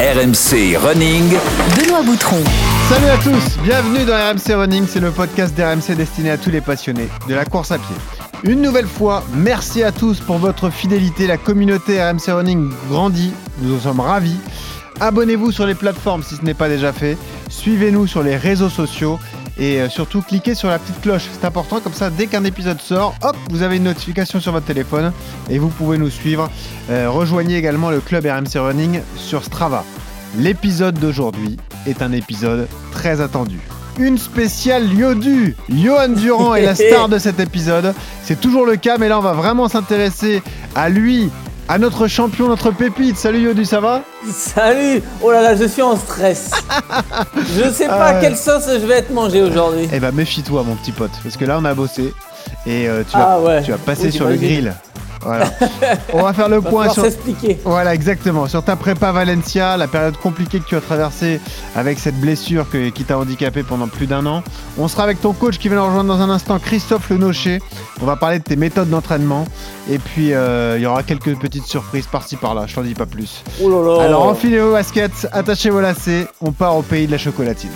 RMC Running. Benoît Boutron. Salut à tous, bienvenue dans RMC Running, c'est le podcast d'RMC destiné à tous les passionnés de la course à pied. Une nouvelle fois, merci à tous pour votre fidélité, la communauté RMC Running grandit, nous en sommes ravis. Abonnez-vous sur les plateformes si ce n'est pas déjà fait, suivez-nous sur les réseaux sociaux et euh, surtout cliquez sur la petite cloche, c'est important comme ça dès qu'un épisode sort, hop, vous avez une notification sur votre téléphone et vous pouvez nous suivre. Euh, rejoignez également le club RMC Running sur Strava. L'épisode d'aujourd'hui est un épisode très attendu. Une spéciale Yodu Johan Durand est la star de cet épisode. C'est toujours le cas, mais là on va vraiment s'intéresser à lui, à notre champion, notre pépite. Salut Yodu, ça va Salut Oh là là, je suis en stress. je sais pas Ah. quelle sauce je vais être mangé aujourd'hui. Eh ben méfie-toi mon petit pote, parce que là on a bossé et euh, tu, Ah vas, ouais. tu vas passer Oui, sur le grill. Voilà. on va faire le point sur, s'expliquer. Voilà, exactement. Sur ta prépa Valencia, la période compliquée que tu as traversée avec cette blessure que- qui t'a handicapé pendant plus d'un an. On sera avec ton coach qui va nous rejoindre dans un instant, Christophe Lenocher. On va parler de tes méthodes d'entraînement. Et puis, euh, il y aura quelques petites surprises par-ci par-là. Je t'en dis pas plus. Oh là là. Alors, enfilez vos baskets, attachez vos lacets. On part au pays de la chocolatine.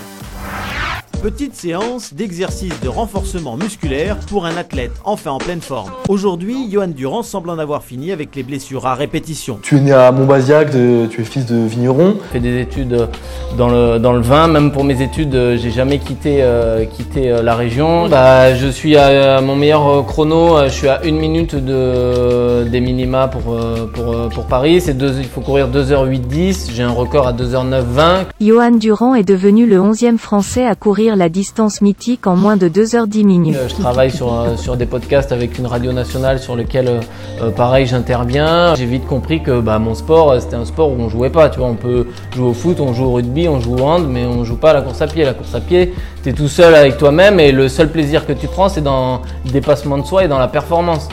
Petite séance d'exercice de renforcement musculaire pour un athlète enfin en pleine forme. Aujourd'hui, Johan Durand semble en avoir fini avec les blessures à répétition. Tu es né à Montbazillac, de- tu es fils de vigneron. J'ai fait des études dans le, dans le vin, même pour mes études, j'ai jamais quitté, euh, quitté euh, la région. Bah, je suis à, à mon meilleur euh, chrono, je suis à une minute de, des minima pour, pour, pour Paris. C'est deux, il faut courir 2h8-10, j'ai un record à 2h9-20. Johan Durand est devenu le 11e Français à courir la distance mythique en moins de 2h10 minutes. Euh, Je travaille sur, euh, sur des podcasts avec une radio nationale sur lequel, euh, pareil, j'interviens. J'ai vite compris que bah, mon sport, c'était un sport où on jouait pas. Tu vois, on peut jouer au foot, on joue au rugby, on joue au hand, mais on joue pas à la course à pied. La course à pied, tu es tout seul avec toi-même et le seul plaisir que tu prends, c'est dans le dépassement de soi et dans la performance.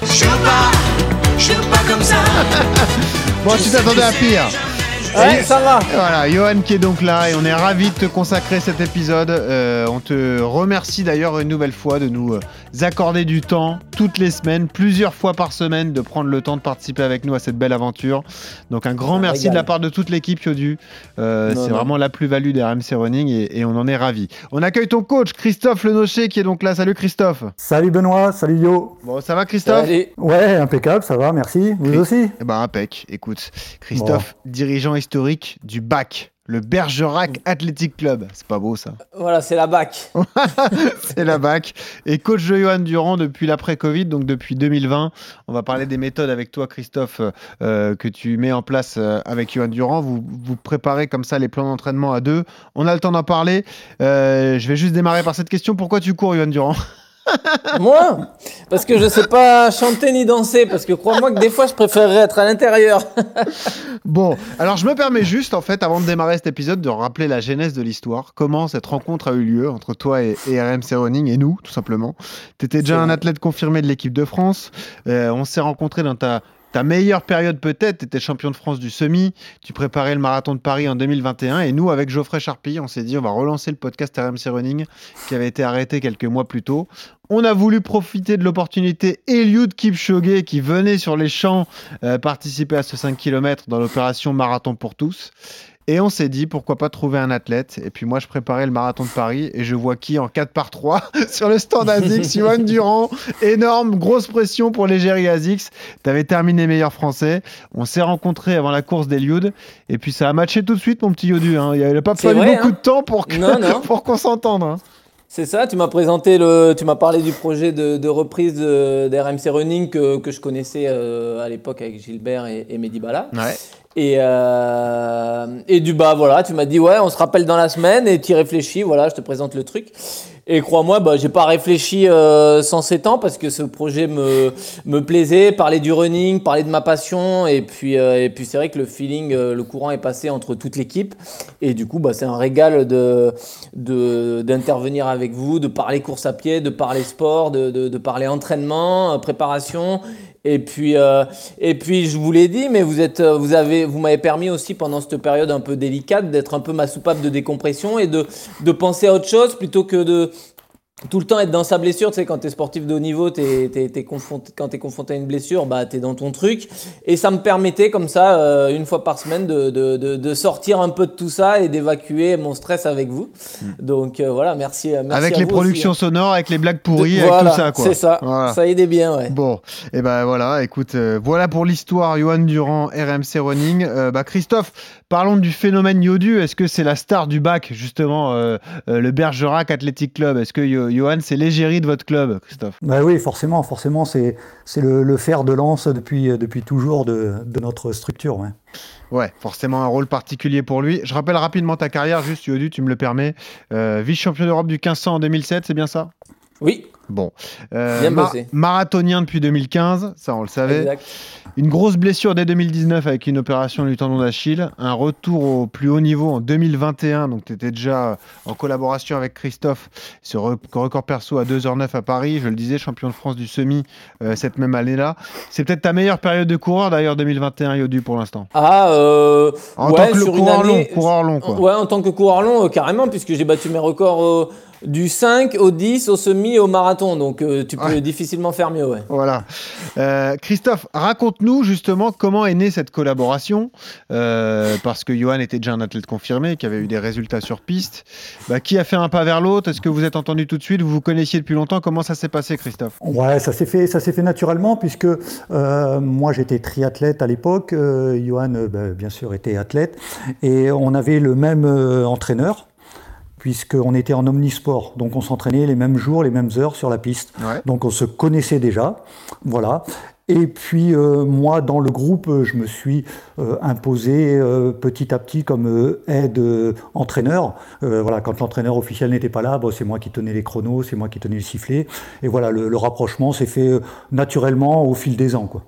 Bon, tu t'attendais à pire. Ouais, ça va. Voilà, Johan qui est donc là et on est ravi de te consacrer cet épisode. Euh, on te remercie d'ailleurs une nouvelle fois de nous euh, accorder du temps toutes les semaines, plusieurs fois par semaine, de prendre le temps de participer avec nous à cette belle aventure. Donc un grand Un merci régal. de la part de toute l'équipe Yodu. Euh, C'est vraiment la plus-value des RMC Running et, et on en est ravi. On accueille ton coach Christophe Lenocher qui est donc là. Salut Christophe. Salut Benoît, salut Yo. Bon, ça va Christophe? Allez. Ouais, impeccable, ça va, merci. Vous aussi? Eh ben, impec. Écoute, Christophe, dirigeant historique du BAC, le Bergerac Athletic Club. C'est pas beau ça Voilà, c'est la bac. C'est la BAC. Et coach de Johan Durand depuis l'après-Covid, donc depuis 2020. On va parler des méthodes avec toi, Christophe, euh, que tu mets en place euh, avec Johan Durand. Vous, vous préparez comme ça les plans d'entraînement à deux. On a le temps d'en parler. Euh, je vais juste démarrer par cette question. Pourquoi tu cours, Johan Durand? Moi Parce que je sais pas chanter ni danser, parce que crois-moi que des fois, je préférerais être à l'intérieur. Bon, alors je me permets juste, en fait, avant de démarrer cet épisode, de rappeler la genèse de l'histoire. Comment cette rencontre a eu lieu entre toi et, et RMC Running et nous, tout simplement. Tu étais déjà un athlète confirmé de l'équipe de France. Euh, on s'est rencontrés dans ta, ta meilleure période peut-être. Tu étais champion de France du semi. Tu préparais le marathon de Paris en 2021. Et nous, avec Geoffrey Charpie, on s'est dit, on va relancer le podcast RMC Running qui avait été arrêté quelques mois plus tôt. On a voulu profiter de l'opportunité Eliud Kipchoge qui venait sur les champs euh, participer à ce 5 km dans l'opération Marathon pour tous. Et on s'est dit pourquoi pas trouver un athlète. Et puis moi je préparais le marathon de Paris et je vois qui en 4 par 3 sur le stand ASICS, Johan Durand. Énorme, grosse pression pour l'égérie ASICS. T'avais terminé meilleur français. On s'est rencontrés avant la course d'Eliud. Et puis ça a matché tout de suite mon petit Yodu. hein. Il n'a pas C'est fallu vrai, beaucoup hein. de temps pour que- Non, non. pour qu'on s'entende. hein. C'est ça, tu m'as présenté le, tu m'as parlé du projet de, de reprise de, d'RMC Running que, que je connaissais euh, à l'époque avec Gilbert et, et Mehdi Bala. Ouais. Et, euh, et du bas, voilà, tu m'as dit, ouais, on se rappelle dans la semaine et tu réfléchis, voilà, je te présente le truc. Et crois-moi, bah, j'ai pas réfléchi euh, sans ces temps parce que ce projet me, me plaisait, parler du running, parler de ma passion. Et puis, euh, et puis c'est vrai que le feeling, le courant est passé entre toute l'équipe. Et du coup, bah, c'est un régal de, de, d'intervenir avec vous, de parler course à pied, de parler sport, de, de, parler entraînement, préparation. Et puis, euh, et puis, je vous l'ai dit, mais vous êtes, euh, vous avez, vous m'avez permis aussi pendant cette période un peu délicate d'être un peu ma soupape de décompression et de, de penser à autre chose plutôt que de, tout le temps être dans sa blessure, tu sais, quand tu es sportif de haut niveau, t'es, t'es, t'es confronté, quand tu es confronté à une blessure, bah, tu es dans ton truc. Et ça me permettait, comme ça, euh, une fois par semaine, de, de, de, de sortir un peu de tout ça et d'évacuer mon stress avec vous. Donc euh, voilà, merci. merci Avec à les vous productions aussi, sonores, avec les blagues hein. pourries, De- avec voilà, tout ça, quoi. C'est ça, Voilà. ça aidait bien, ouais. Bon, et ben voilà, écoute, euh, voilà pour l'histoire Johan Durand, RMC Running. Euh, bah, Christophe, parlons du phénomène Yodu. Est-ce que c'est la star du bac, justement, euh, euh, le Bergerac Athletic Club? Est-ce que Johan, c'est l'égérie de votre club, Christophe Bah oui, forcément, forcément, c'est c'est le, le fer de lance depuis, depuis toujours de, de notre structure. ouais. Ouais, forcément un rôle particulier pour lui. Je rappelle rapidement ta carrière, juste Yodu, tu me le permets. Euh, Vice-champion d'Europe du 1500 en 2007, c'est bien ça? Oui, Bon. Euh, Bien ma- bossé. marathonien depuis 2015, ça on le savait. exact. Une grosse blessure dès 2019 avec une opération du tendon d'Achille. Un retour au plus haut niveau en 2021. Donc, tu étais déjà en collaboration avec Christophe. Ce re- record perso à 2h09 à Paris. Je le disais, champion de France du semi euh, cette même année-là. C'est peut-être ta meilleure période de coureur d'ailleurs 2021, Yodu, pour l'instant. Ah, euh, En ouais, tant que sur coureur long, coureur long, quoi. Ouais, en tant que coureur long, euh, carrément, puisque j'ai battu mes records euh, du 5 au 10, au semi et au marathon. Donc euh, tu peux Ouais. difficilement faire mieux, ouais. Voilà. Euh, Christophe, raconte-nous justement comment est née cette collaboration. euh, parce que Johan était déjà un athlète confirmé, qui avait eu des résultats sur piste. Bah, qui a fait un pas vers l'autre? Est-ce que vous êtes entendu tout de suite? Vous vous connaissiez depuis longtemps? Comment ça s'est passé, Christophe? Ouais, ça s'est fait, ça s'est fait naturellement puisque euh, moi j'étais triathlète à l'époque, euh, Johan bah, bien sûr était athlète et on avait le même euh, entraîneur puisqu'on était en omnisport, donc on s'entraînait les mêmes jours, les mêmes heures sur la piste, Ouais. donc on se connaissait déjà, voilà. Et puis euh, moi, dans le groupe, euh, je me suis euh, imposé euh, petit à petit comme aide entraîneur. Voilà, quand l'entraîneur officiel n'était pas là, bon, c'est moi qui tenais les chronos, c'est moi qui tenais le sifflet. Et voilà, le, le rapprochement s'est fait naturellement au fil des ans, quoi.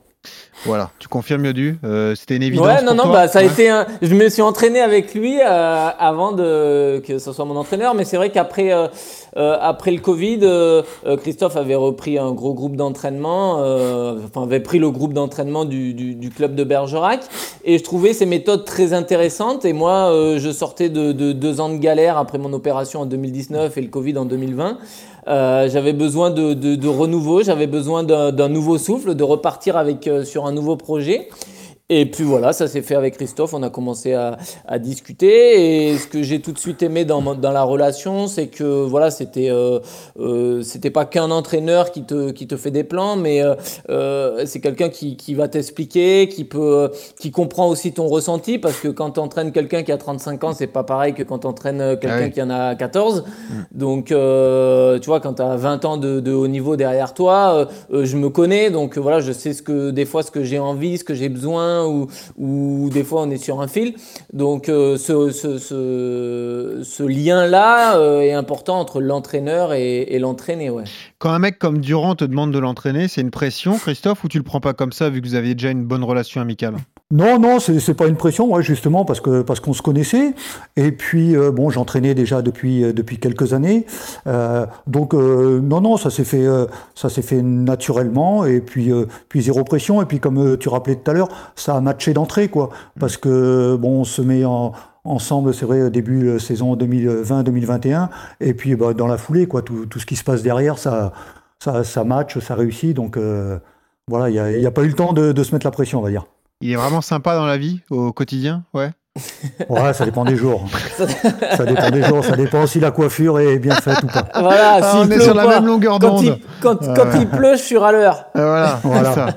Voilà, tu confirmes Yodu Euh, C'était une évidence Ouais, non, pour non, toi bah, ça a Ouais. été un... Je me suis entraîné avec lui euh, avant de... que ce soit mon entraîneur, mais c'est vrai qu'après euh, euh, après le Covid, euh, euh, Christophe avait repris un gros groupe d'entraînement, euh, enfin avait pris le groupe d'entraînement du, du, du club de Bergerac, et je trouvais ses méthodes très intéressantes. Et moi, euh, je sortais de, de deux ans de galère après mon opération en 2019 et le Covid en 2020. Euh, j'avais besoin de, de, renouveau, j'avais besoin d'un d'un nouveau souffle, de repartir avec euh, sur un nouveau projet. Et puis voilà, ça s'est fait avec Christophe, on a commencé à, à discuter. Et ce que j'ai tout de suite aimé dans, la relation, c'est que voilà, c'était euh, euh, c'était pas qu'un entraîneur qui te, qui te fait des plans, mais euh, c'est quelqu'un qui, qui va t'expliquer, qui peut qui comprend aussi ton ressenti, parce que quand tu entraînes quelqu'un qui a 35 ans, c'est pas pareil que quand tu entraînes quelqu'un Ah oui. qui en a 14. Donc, euh, tu vois, quand tu as 20 ans de, de haut niveau derrière toi, je me connais, donc voilà, je sais ce que des fois ce que j'ai envie, ce que j'ai besoin, ou, des fois on est sur un fil. Donc, euh, ce, lien-là euh, est important entre l'entraîneur et, l'entraîné, ouais. Quand un mec comme Durand te demande de l'entraîner, c'est une pression, Christophe, ou tu le prends pas comme ça vu que vous aviez déjà une bonne relation amicale? Non, non, c'est pas une pression, ouais, justement, parce que parce qu'on se connaissait. Et puis, euh, bon, j'entraînais déjà depuis euh, depuis quelques années. Euh, donc, euh, non, non, ça s'est fait euh, ça s'est fait naturellement. Et puis puis zéro pression. Et puis, comme tu rappelais tout à l'heure, ça a matché d'entrée, quoi. Parce que bon, on se met en ensemble, c'est vrai, début saison 2020-2021. Et puis, bah, dans la foulée, quoi, tout, tout ce qui se passe derrière, ça ça ça ça réussit. Donc voilà, il y a, y a pas eu le temps de, de se mettre la pression, on va dire. Il est vraiment sympa dans la vie, au quotidien Ouais. Ouais, ça dépend des jours. ça dépend des jours. Ça dépend si la coiffure est bien faite ou pas. Voilà, Ah, s'il on est pleut sur la pas. même longueur Quand, il, d'onde. quand, quand il pleut, je suis râleur. Euh, Voilà, Voilà. ça.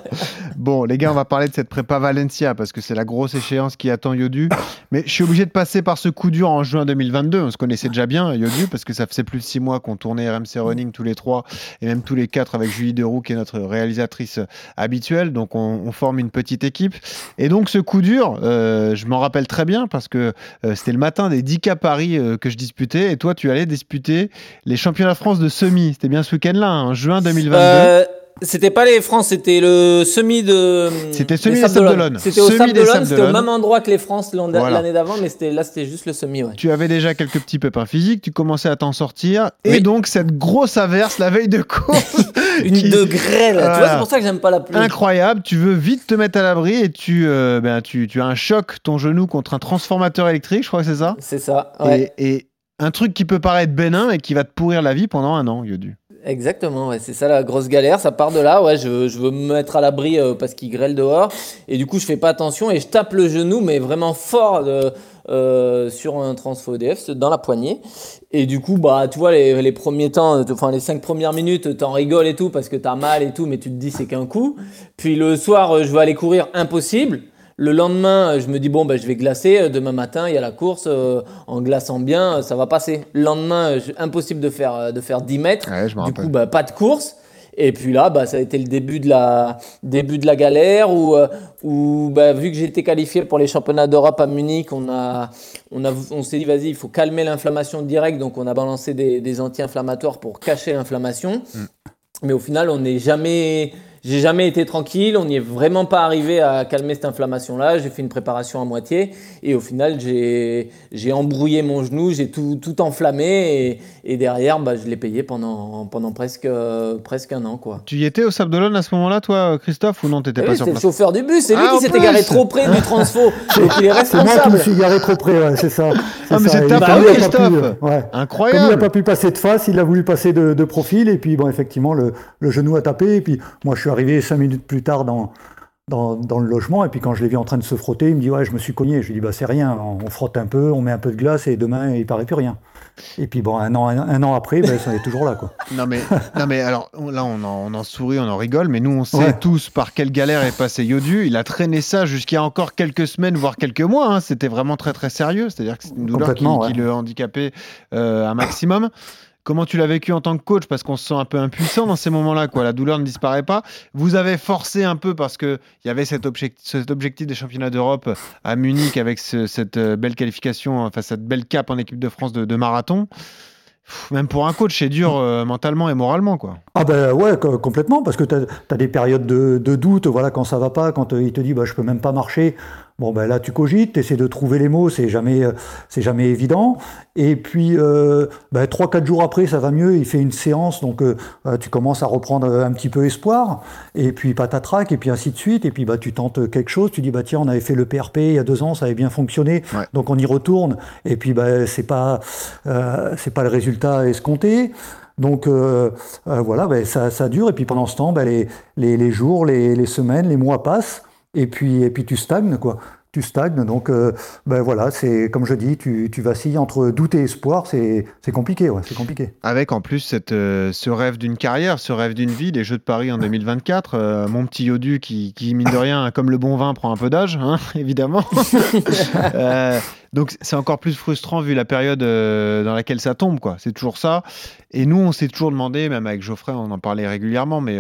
Bon, les gars, on va parler de cette prépa Valencia parce que c'est la grosse échéance qui attend Yodu. Mais je suis obligé de passer par ce coup dur en juin 2022. On se connaissait déjà bien, Yodu, parce que ça faisait plus de six mois qu'on tournait RMC Running tous les trois et même tous les quatre avec Julie Deroux, qui est notre réalisatrice habituelle. Donc, on, forme une petite équipe. Et donc, ce coup dur, euh, je m'en rappelle très bien parce que euh, c'était le matin des 10K Paris euh, que je disputais et toi, tu allais disputer les championnats de France de semi. C'était bien ce week-end-là, hein, en juin 2022. C'était pas les France, c'était le semi de. C'était semi des Sables. C'était au Semi Sable c'était au même endroit que les France Voilà. l'année d'avant, mais c'était là c'était juste le semi, ouais. Tu avais déjà quelques petits pépins physiques, tu commençais à t'en sortir, et donc cette grosse averse la veille de course, Une qui- de grêle. Tu vois, c'est pour ça que j'aime pas la pluie. incroyable, tu veux vite te mettre à l'abri et tu, euh, ben, tu, tu as un choc, ton genou contre un transformateur électrique, je crois que c'est ça. C'est ça. Ouais. Et, et un truc qui peut paraître bénin et qui va te pourrir la vie pendant un an, Yodu. Exactement, ouais, c'est ça la grosse galère. Ça part de là. Ouais, je, veux me mettre à l'abri euh, parce qu'il grêle dehors. Et du coup, je fais pas attention et je tape le genou, mais vraiment fort euh, sur un transfo EDF dans la poignée. Et du coup, bah, tu vois, les, premiers temps, enfin les cinq premières minutes, t'en rigoles et tout parce que t'as mal et tout, mais tu te dis c'est qu'un coup. Puis le soir, je veux aller courir, impossible. Le lendemain, je me dis, bon, ben, je vais glacer. Demain matin, il y a la course. euh, en glaçant bien, ça va passer. Le lendemain, je- impossible de faire, de faire 10 mètres. Ouais, du rappelle. coup, bah, pas de course. Et puis là, bah, ça a été le début de la, début de la galère où, euh, où bah, vu que j'ai été qualifié pour les championnats d'Europe à Munich, on, a, on, a, on s'est dit, vas-y, il faut calmer l'inflammation directe. Donc, on a balancé des, des anti-inflammatoires pour cacher l'inflammation. Mais au final, on n'est jamais. J'ai jamais été tranquille, on n'y est vraiment pas arrivé à calmer cette inflammation-là. J'ai fait une préparation à moitié et au final, j'ai j'ai embrouillé mon genou, j'ai tout, tout enflammé et, et derrière, bah, je l'ai payé pendant, pendant presque, euh, presque un an. Quoi. Tu y étais au Sable d'Olonne à ce moment-là, toi, Christophe, ou non T'étais pas oui, sur c'était le place chauffeur du bus, c'est lui Ah, en qui s'était garé trop près du transfo. Donc il est C'est moi qui me suis garé trop près, ouais, c'est ça. Ah, mais c'est pas pu, Christophe. euh, ouais. Comme il n'a Incroyable pas pu passer de face, il a voulu passer de, de profil et puis bon effectivement le, le genou a tapé et puis moi je suis arrivé cinq minutes plus tard dans, dans, dans le logement et puis quand je l'ai vu en train de se frotter, il me dit ouais je me suis cogné. Je lui dis bah c'est rien, on, on frotte un peu, on met un peu de glace et demain il paraît plus rien. Et puis bon un an un, un an après ben, ça est toujours là quoi. Non mais, non mais alors là on en, on en sourit, on en rigole, mais nous on sait Ouais. tous par quelle galère est passé Yodu. Il a traîné ça jusqu'à encore quelques semaines, voire quelques mois. hein. C'était vraiment très très sérieux. C'est-à-dire que c'est une douleur qui, qui le handicapait euh, un maximum. Comment tu l'as vécu en tant que coach? Parce qu'on se sent un peu impuissant dans ces moments-là. Quoi. La douleur ne disparaît pas. Vous avez forcé un peu parce qu'il y avait cet, objectif, cet objectif des championnats d'Europe à Munich avec ce- cette euh, belle qualification, enfin cette belle cape en équipe de France de, marathon. Même pour un coach, c'est dur euh, mentalement et moralement. quoi. Ah ben ouais, co- complètement, parce que tu as, des périodes de, de doute, voilà, quand ça va pas, quand euh, il te dit bah, je peux même pas marcher, bon ben là tu cogites, tu essaies de trouver les mots, c'est jamais, euh, c'est jamais évident. Et puis euh, ben, 3-4 jours après, ça va mieux, il fait une séance, donc euh, euh, tu commences à reprendre un petit peu espoir, et puis patatrac, et puis ainsi de suite, et puis bah, tu tentes quelque chose, tu dis bah tiens, on avait fait le PRP il y a deux ans, ça avait bien fonctionné, Ouais. donc on y retourne, et puis bah, c'est pas, euh, c'est pas le résultat escompté. Donc euh, euh, voilà, ben, ça, ça dure et puis pendant ce temps, ben, les, les, les jours, les, les semaines, les mois passent et puis, et puis tu stagnes quoi. Tu stagnes, donc euh, ben voilà, c'est comme je dis, tu, tu vacilles entre doute et espoir, c'est c'est compliqué, ouais, c'est compliqué. Avec en plus cette, euh, ce rêve d'une carrière, ce rêve d'une vie, les Jeux de Paris en 2024. euh, mon petit Yodu qui, qui, mine de rien, comme le bon vin, prend un peu d'âge, hein, évidemment. Donc c'est encore plus frustrant vu la période dans laquelle ça tombe. quoi. C'est toujours ça. Et nous, on s'est toujours demandé, même avec Geoffrey, on en parlait régulièrement, mais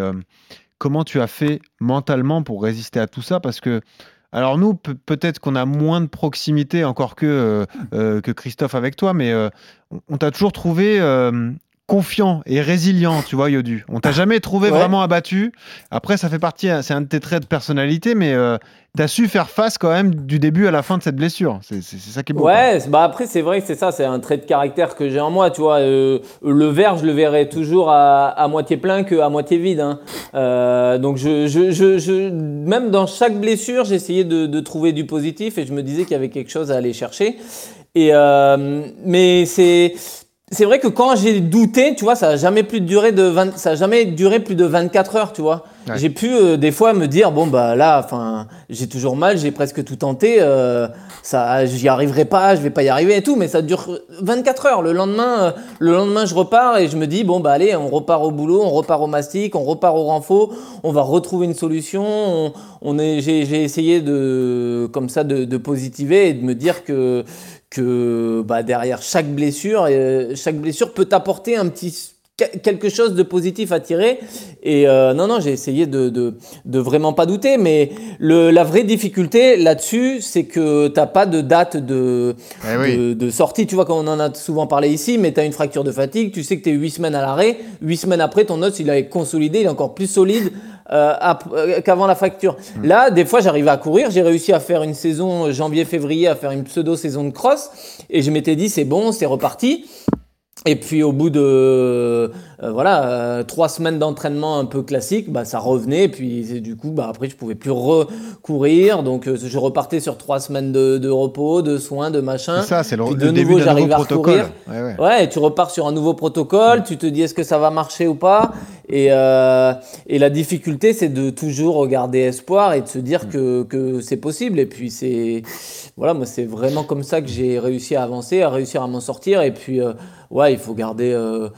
comment tu as fait mentalement pour résister à tout ça? Parce que alors nous, pe- peut-être qu'on a moins de proximité encore que, euh, euh, Christophe avec toi, mais euh, on- t'a toujours trouvé confiant et résilient, tu vois, Yodu. On t'a jamais trouvé Ouais. vraiment abattu. Après, ça fait partie, c'est un de tes traits de personnalité, mais euh, t'as su faire face quand même du début à la fin de cette blessure. C'est ça qui est beau. Ouais, bah après c'est vrai que c'est ça, c'est un trait de caractère que j'ai en moi, tu vois. euh, le verre, je le verrai toujours à, à moitié plein que à moitié vide. hein. Euh, donc je, je, je, je- même dans chaque blessure, j'essayais de, de trouver du positif et je me disais qu'il y avait quelque chose à aller chercher. Et euh, mais c'est c'est vrai que quand j'ai douté, tu vois, ça a jamais plus duré de 20, ça a jamais duré plus de 24 heures, tu vois. Ouais. J'ai pu euh, des fois me dire bon bah là, enfin, j'ai toujours mal, j'ai presque tout tenté, euh, ça, j'y arriverai pas, je vais pas y arriver et tout, mais ça dure 24 heures. Le lendemain, euh, le lendemain, je repars et je me dis bon bah allez, on repart au boulot, on repart au mastic, on repart au renfo, on va retrouver une solution. On, on est, j'ai, j'ai essayé de comme ça de, de positiver et de me dire que que bah, derrière chaque blessure, euh, chaque blessure peut apporter un petit que- quelque chose de positif à tirer. Et euh, non, non, j'ai essayé de, de, de vraiment pas douter, mais le, la vraie difficulté là-dessus, c'est que t'as pas de date de, Eh oui. de, de sortie. Tu vois, quand on en a souvent parlé ici, mais tu as une fracture de fatigue, tu sais que tu es 8 semaines à l'arrêt. 8 semaines après, ton os, il est consolidé, il est encore plus solide euh, euh, qu'avant la fracture. Là, des fois, j'arrivais à courir. J'ai réussi à faire une saison janvier-février, à faire une pseudo-saison de cross. Et je m'étais dit, c'est bon, c'est reparti. Et puis au bout de euh, voilà euh, trois semaines d'entraînement un peu classique, bah ça revenait. Et puis du coup, bah après je pouvais plus recourir, donc euh, je repartais sur trois semaines de, de, repos, de soins, de machin. Ça, c'est le, Puis de début nouveau, j'arrive nouveau à recourir. Ouais, ouais. Ouais, et tu repars sur un nouveau protocole, tu te dis est-ce que ça va marcher ou pas? Et, euh, et la difficulté, c'est de toujours regarder espoir et de se Mm. dire que, que c'est possible. Et puis c'est voilà, moi c'est vraiment comme ça que j'ai réussi à avancer, à réussir à m'en sortir. Et puis euh, ouais, il faut garder. euh,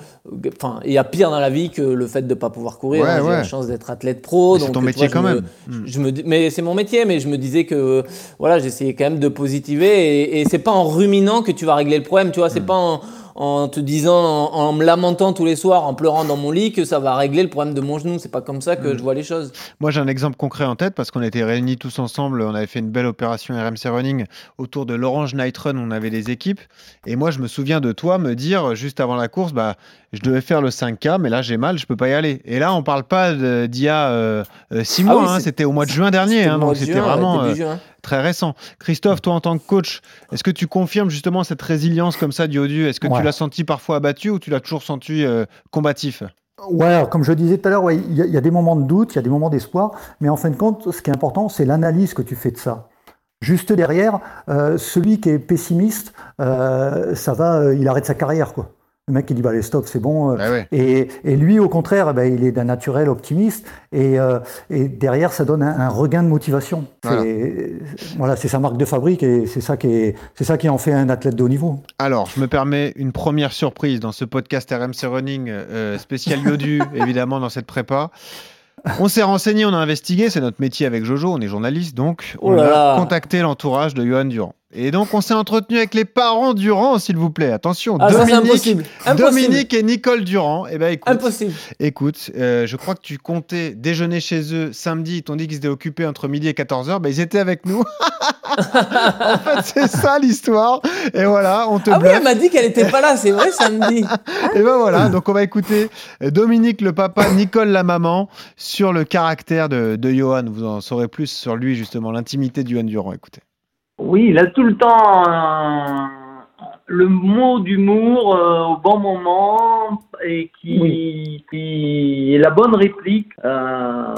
Enfin, il y a pire dans la vie que le fait de pas pouvoir courir. Ouais, J'ai ouais. la chance d'être athlète pro, c'est ton métier vois, quand me- même. Mm. je me dis- mais c'est mon métier, mais je me disais que voilà, j'essayais quand même de positiver et, et c'est pas en ruminant que tu vas régler le problème, tu vois, Mm. c'est pas en, en te disant, en, en me lamentant tous les soirs, en pleurant dans mon lit que ça va régler le problème de mon genou. C'est pas comme ça Mm. que je vois les choses. Moi, j'ai un exemple concret en tête parce qu'on était réunis tous ensemble. On avait fait une belle opération RMC Running autour de l'Orange Night Run. On avait des équipes. Et moi, je me souviens de toi me dire juste avant la course, bah, je devais faire le 5K, mais là, j'ai mal, je peux pas y aller. Et là, on parle pas d'il y a euh, euh, six Ah mois. oui, hein. c'était au mois de juin dernier. C'était hein, donc vraiment euh, juin. Très récent. Christophe, toi, en tant que coach, est-ce que tu confirmes justement cette résilience comme ça du Odu Est-ce que tu l'as senti parfois abattu ou tu l'as toujours senti euh, combatif? Ouais, alors, comme je disais tout à l'heure, ouais, il y, a- il y a des moments de doute, il y a des moments d'espoir, mais en fin de compte, ce qui est important, c'est l'analyse que tu fais de ça. Juste derrière, euh, celui qui est pessimiste, euh, ça va, il arrête sa carrière, quoi. Le mec qui dit bah les stop c'est bon. euh, Bah ouais. et, et lui au contraire, ben, il est d'un naturel optimiste et, euh, et derrière ça donne un, un regain de motivation. Voilà. C'est- Voilà, c'est sa marque de fabrique et c'est ça qui est, c'est ça qui en fait un athlète de haut niveau. Alors, je me permets une première surprise dans ce podcast RMC Running euh, spécial Yodu, évidemment, dans cette prépa. On s'est renseigné, on a investigué, c'est notre métier avec Jojo, on est journaliste, donc Oh on là a là. contacté l'entourage de Johan Durand. Et donc, on s'est entretenu avec les parents Durand, s'il vous plaît. Attention, Ah, ça, Dominique, impossible. Impossible. Dominique et Nicole Durand. Eh ben, écoute, Impossible. écoute euh, je crois que tu comptais déjeuner chez eux samedi. Ils t'ont dit qu'ils étaient occupés entre midi et 14h. Ben, ils étaient avec nous. en fait, c'est ça l'histoire. Et voilà, on te Ah oui, bluffe. elle m'a dit qu'elle était pas là, c'est vrai, samedi. Et ben voilà, donc on va écouter euh, Dominique le papa, Nicole la maman, sur le caractère de, de Johan. Vous en saurez plus sur lui, justement, l'intimité de Johan Durand. Écoutez. Oui, il a tout le temps le mot d'humour euh, au bon moment et qui, qui est la bonne réplique. Euh,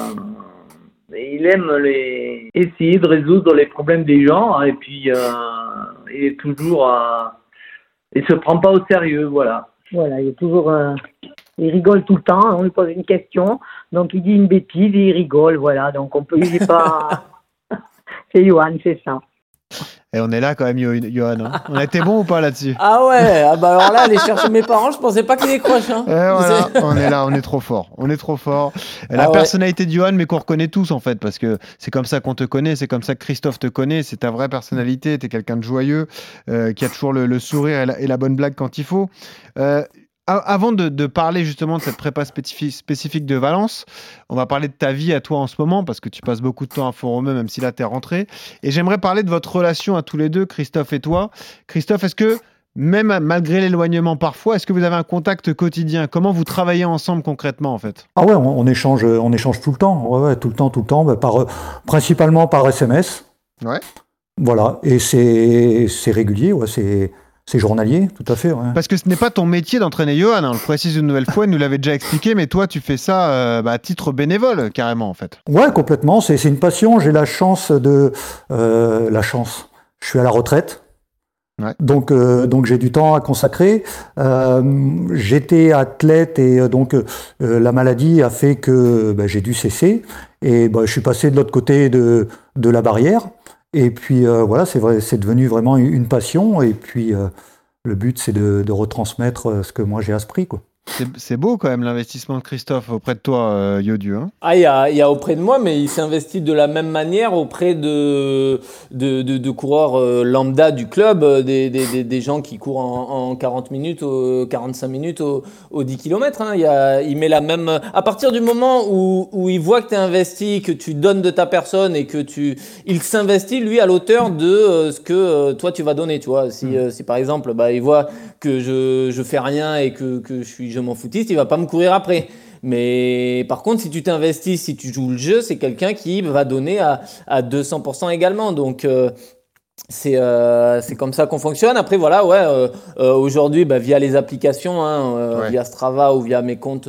et il aime les, essayer de résoudre les problèmes des gens et puis euh, il est toujours euh, il se prend pas au sérieux, voilà. Voilà, il est toujours. euh, il rigole tout le temps. On lui pose une question, donc il dit une bêtise et il rigole. Voilà, donc on peut. Il est pas. c'est Johan, c'est ça. Et on est là quand même, Johan. hein. On a été bon ou pas là-dessus? Ah ouais, ah bah alors là, aller chercher mes parents, je pensais pas qu'ils décrochent. Hein. Voilà, C'est- on est là, on est trop fort. On est trop fort. Et la Ah ouais. personnalité de Johan, mais qu'on reconnaît tous en fait, parce que c'est comme ça qu'on te connaît, c'est comme ça que Christophe te connaît, c'est ta vraie personnalité, tu es quelqu'un de joyeux, euh, qui a toujours le, le sourire et la, et la bonne blague quand il faut. Euh, avant de, de parler justement de cette prépa spécifi- spécifique de Valence, on va parler de ta vie à toi en ce moment, parce que tu passes beaucoup de temps à Font-Romeu, même si là tu es rentré. Et j'aimerais parler de votre relation à tous les deux, Christophe et toi. Christophe, est-ce que même malgré l'éloignement parfois, est-ce que vous avez un contact quotidien? Comment vous travaillez ensemble concrètement en fait? Ah ouais, on, on échange, on échange tout le temps. Ouais, ouais, tout le temps, tout le temps, bah, par, euh, principalement par SMS. Ouais. Voilà, et c'est c'est régulier, ouais, c'est c'est journalier, tout à fait. Ouais. Parce que ce n'est pas ton métier d'entraîner Johan, hein, on le précise une nouvelle fois, il nous l'avait déjà expliqué, mais toi tu fais ça euh, bah, à titre bénévole carrément en fait. Ouais, complètement. C'est une passion. J'ai la chance de euh, la chance. Je suis à la retraite. Ouais. Donc, euh, donc j'ai du temps à consacrer. J'étais athlète et donc la maladie a fait que bah, j'ai dû cesser et bah, je suis passé de l'autre côté de, de la barrière. Et puis euh, voilà, c'est vrai, c'est devenu vraiment une passion. Et puis euh, le but, c'est de, retransmettre euh, ce que moi j'ai appris, quoi. C'est- beau quand même l'investissement de Christophe auprès de toi, euh, Yodu. hein. Ah, il y a, il y a auprès de moi, mais il s'investit de la même manière auprès de, de, de, de coureurs euh, lambda du club, euh, des, des, des, gens qui courent en, en 40 minutes, au- 45 minutes au, au 10 km. Hein. Il, y a, il met la même. À partir du moment où, où il voit que tu es investi, que tu donnes de ta personne et que tu. Il s'investit, lui, à l'auteur de euh, ce que euh, toi tu vas donner. Tu vois, si, euh, si par exemple, bah, il voit que je, je fais rien et que, que je suis je m'en foutiste, il va pas me courir après. Mais par contre, si tu t'investis, si tu joues le jeu, c'est quelqu'un qui va donner à, à 200% également. Donc, euh, c'est euh, c'est comme ça qu'on fonctionne. Après voilà, ouais, euh, euh, aujourd'hui bah, via les applications, hein, Ouais. via Strava ou via mes comptes,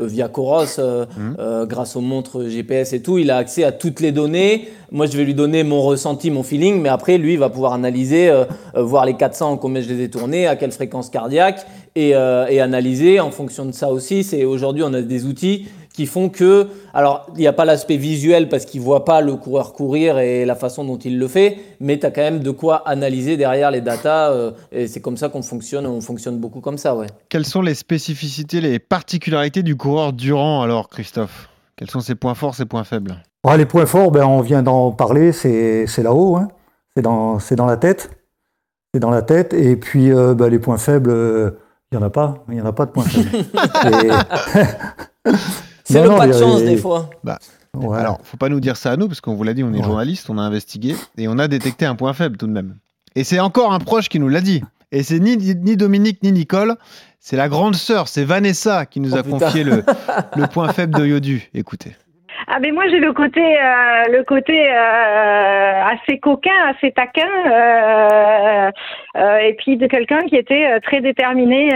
via Coros, Mhm. grâce aux montres GPS et tout, il a accès à toutes les données. Moi, je vais lui donner mon ressenti, mon feeling, mais après lui, il va pouvoir analyser, voir les 400 combien je les ai tournés, à quelle fréquence cardiaque et, et analyser en fonction de ça aussi. C'est aujourd'hui on a des outils qui font que, alors il n'y a pas l'aspect visuel parce qu'il voit pas le coureur courir et la façon dont il le fait, mais tu as quand même de quoi analyser derrière les datas euh, et c'est comme ça qu'on fonctionne, on fonctionne beaucoup comme ça, ouais. Quelles sont les spécificités, les particularités du coureur Durand alors, Christophe? Quels sont ses points forts, ses points faibles? Ah, les points forts, ben, on vient d'en parler, c'est c'est là-haut, hein. c'est dans, c'est dans la tête. C'est dans la tête. Et puis euh, ben, les points faibles, euh, il n'y en a pas. Il n'y en a pas de points faibles. Et- C'est le non, pas de chance des fois. Ouais. Alors, faut pas nous dire ça à nous, parce qu'on vous l'a dit, on est Ouais. journaliste, on a investigué, et on a détecté un point faible tout de même. Et c'est encore un proche qui nous l'a dit. Et c'est ni, ni Dominique ni Nicole, c'est la grande sœur, c'est Vanessa qui nous Oh, a putain. confié le, le point faible de Yodu. Écoutez. Ah ben moi j'ai le côté euh, le côté euh, assez coquin, assez taquin euh, euh, et puis de quelqu'un qui était euh, très déterminé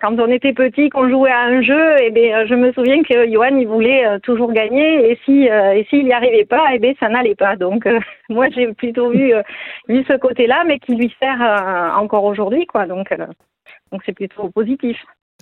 quand on était petit qu'on jouait à un jeu et ben je me souviens que Johan il voulait toujours gagner et si et s'il n'y arrivait pas et ben ça n'allait pas donc moi j'ai plutôt vu vu ce côté-là mais qui lui sert encore aujourd'hui quoi donc donc c'est plutôt positif.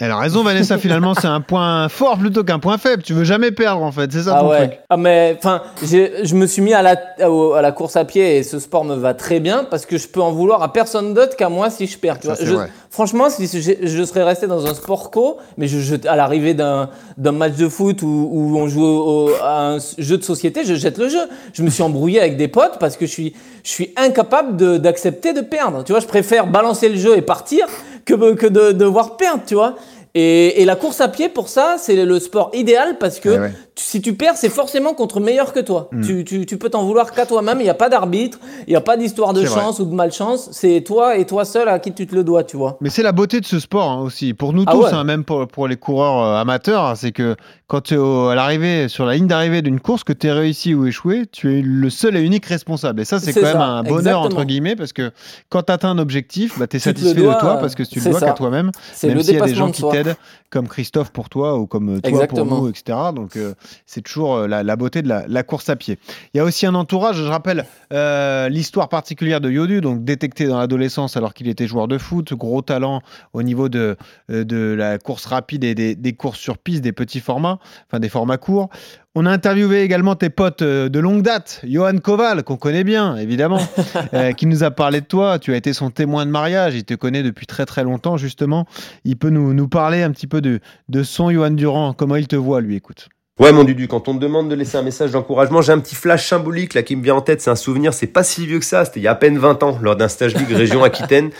Elle a raison, Vanessa, finalement, c'est un point fort plutôt qu'un point faible. Tu veux jamais perdre, en fait. C'est ça Ah ton ouais. truc. Ah mais enfin, je me suis mis à la au- à la course à pied et ce sport me va très bien parce que je peux en vouloir à personne d'autre qu'à moi si je perds. Tu Ça, vois. c'est Je- vrai. franchement, si je, je serais resté dans un sport co, mais je, à l'arrivée d'un match de foot où, où on joue au- au- à un jeu de société, je jette le jeu. Je me suis embrouillé avec des potes parce que je suis je suis incapable de- d'accepter de, perdre. Tu vois, je préfère balancer le jeu et partir que que de devoir perdre. Tu vois. Et, la course à pied, pour ça, c'est le sport idéal parce que ouais. Si tu perds, c'est forcément contre meilleur que toi. Mm. Tu, tu, tu peux t'en vouloir qu'à toi-même. Il n'y a pas d'arbitre, il n'y a pas d'histoire de vrai. chance ou de malchance. C'est toi et toi seul à qui tu te le dois, tu vois. Mais c'est la beauté de ce sport hein, aussi. Pour nous Ah tous, ouais. hein, même pour, pour les coureurs euh, amateurs, hein, c'est que quand tu es au- à l'arrivée, sur la ligne d'arrivée d'une course, que tu es réussi ou échoué, tu es le seul et unique responsable. Et ça, c'est quand même un bonheur, exactement. entre guillemets, parce que quand tu atteins un objectif, bah, tu es Tu satisfait dois, de toi, euh, parce que tu le dois qu'à toi-même. C'est Même s'il y a des gens de qui t'aident, comme Christophe pour toi ou comme euh, toi Exactement. pour nous, etc. Donc euh, c'est toujours euh, la, la beauté de la, la course à pied. Il y a aussi un entourage, je rappelle euh, l'histoire particulière de Yodu, donc détecté dans l'adolescence alors qu'il était joueur de foot, gros talent au niveau de, euh, de la course rapide et des, des courses sur piste, des petits formats, enfin des formats courts. On a interviewé également tes potes de longue date, Johan Koval, qu'on connaît bien, évidemment, euh, qui nous a parlé de toi. Tu as été son témoin de mariage, il te connaît depuis très très longtemps, justement. Il peut nous, nous parler un petit peu de, de son Johan Durand, comment il te voit, lui, écoute. Ouais, mon Dudu, quand on te demande de laisser un message d'encouragement, j'ai un petit flash symbolique là qui me vient en tête. C'est un souvenir, c'est pas si vieux que ça. C'était il y a à peine 20 ans, lors d'un stage ligue région Aquitaine.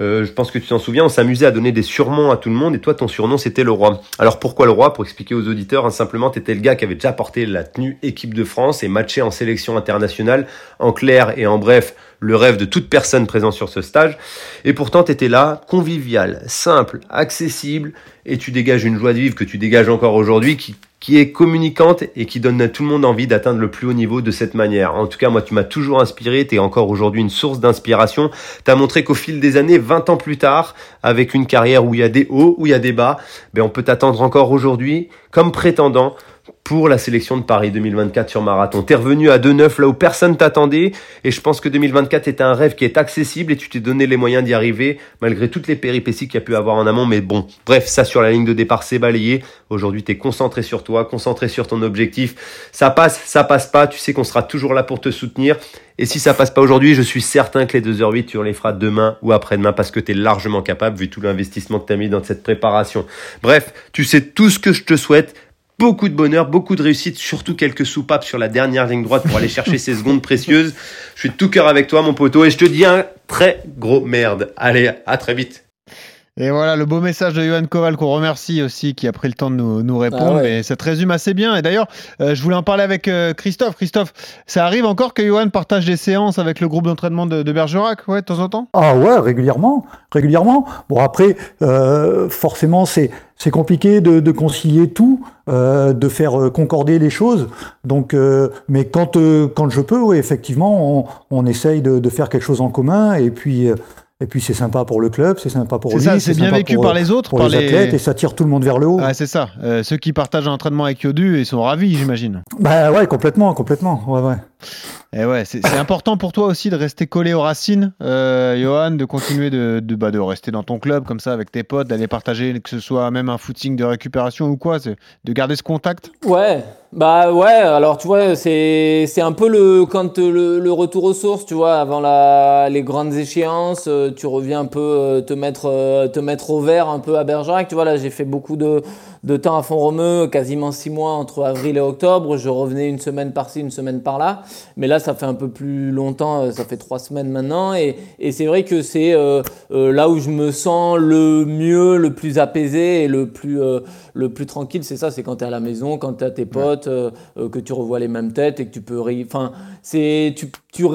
Euh, je pense que tu t'en souviens, on s'amusait à donner des surnoms à tout le monde et toi, ton surnom, c'était le roi. Alors pourquoi le roi? Pour expliquer aux auditeurs, hein, simplement, t'étais le gars qui avait déjà porté la tenue équipe de France et matché en sélection internationale. En clair et en bref, le rêve de toute personne présente sur ce stage. Et pourtant, t'étais là, convivial, simple, accessible, et tu dégages une joie de vivre que tu dégages encore aujourd'hui qui, qui est communicante et qui donne à tout le monde envie d'atteindre le plus haut niveau de cette manière. En tout cas, moi, tu m'as toujours inspiré, tu es encore aujourd'hui une source d'inspiration. Tu as montré qu'au fil des années, 20 ans plus tard, avec une carrière où il y a des hauts, où il y a des bas, ben, on peut t'attendre encore aujourd'hui comme prétendant pour la sélection de Paris 2024 sur marathon. T'es revenu à 2-9 là où personne t'attendait et je pense que 2024 est un rêve qui est accessible et tu t'es donné les moyens d'y arriver malgré toutes les péripéties qu'il y a pu avoir en amont. Mais bon, bref, ça sur la ligne de départ c'est balayé. Aujourd'hui t'es concentré sur toi, concentré sur ton objectif. Ça passe, ça passe pas, tu sais qu'on sera toujours là pour te soutenir. Et si ça passe pas aujourd'hui, je suis certain que les 2h08 tu les feras demain ou après-demain parce que tu es largement capable vu tout l'investissement que tu as mis dans cette préparation. Bref, tu sais tout ce que je te souhaite beaucoup de bonheur, beaucoup de réussite, surtout quelques soupapes sur la dernière ligne droite pour aller chercher ces secondes précieuses. Je suis de tout cœur avec toi, mon poteau, et je te dis un très gros merde. Allez, à très vite. Et voilà le beau message de Johan Koval qu'on remercie aussi, qui a pris le temps de nous, nous répondre. Ah ouais. Mais ça te résume assez bien. Et d'ailleurs, euh, je voulais en parler avec euh, Christophe. Christophe, ça arrive encore que Johan partage des séances avec le groupe d'entraînement de, de Bergerac, ouais, de temps en temps? Ah ouais, régulièrement, régulièrement. Bon après, euh, forcément, c'est c'est compliqué de, de concilier tout, euh, de faire concorder les choses. Donc, euh, mais quand euh, quand je peux, oui, effectivement, on, on essaye de, de faire quelque chose en commun. Et puis et puis c'est sympa pour le club, c'est sympa pour lui, c'est bien vécu pour, par les autres, pour par les, les- athlètes, et ça tire tout le monde vers le haut. Ah, c'est ça. Euh, ceux qui partagent l'entraînement avec Yodu, ils sont ravis, j'imagine. Bah ouais, complètement, complètement. Ouais, ouais. Et ouais, c'est important pour toi aussi de rester collé aux racines, euh, Johan, de continuer de, bah, de rester dans ton club comme ça avec tes potes, d'aller partager, que ce soit même un footing de récupération ou quoi, de garder ce contact? Ouais, bah ouais, alors tu vois, c'est un peu le quand le, retour aux sources, tu vois, avant la, les grandes échéances, euh, tu reviens un peu euh, te mettre te mettre au vert un peu à Bergerac, tu vois, là j'ai fait beaucoup de, de temps à Font-Romeu, quasiment six mois entre avril et octobre, je revenais une semaine par-ci, une semaine par-là, mais là ça fait un peu plus longtemps, euh, ça fait trois semaines maintenant, et, c'est vrai que c'est euh, euh, là où je me sens le mieux, le plus apaisé et le plus, le plus tranquille, c'est ça, c'est quand tu es à la maison, quand tu as tes potes, euh, euh, que tu revois les mêmes têtes et que tu peux rire. Enfin, c'est, tu tu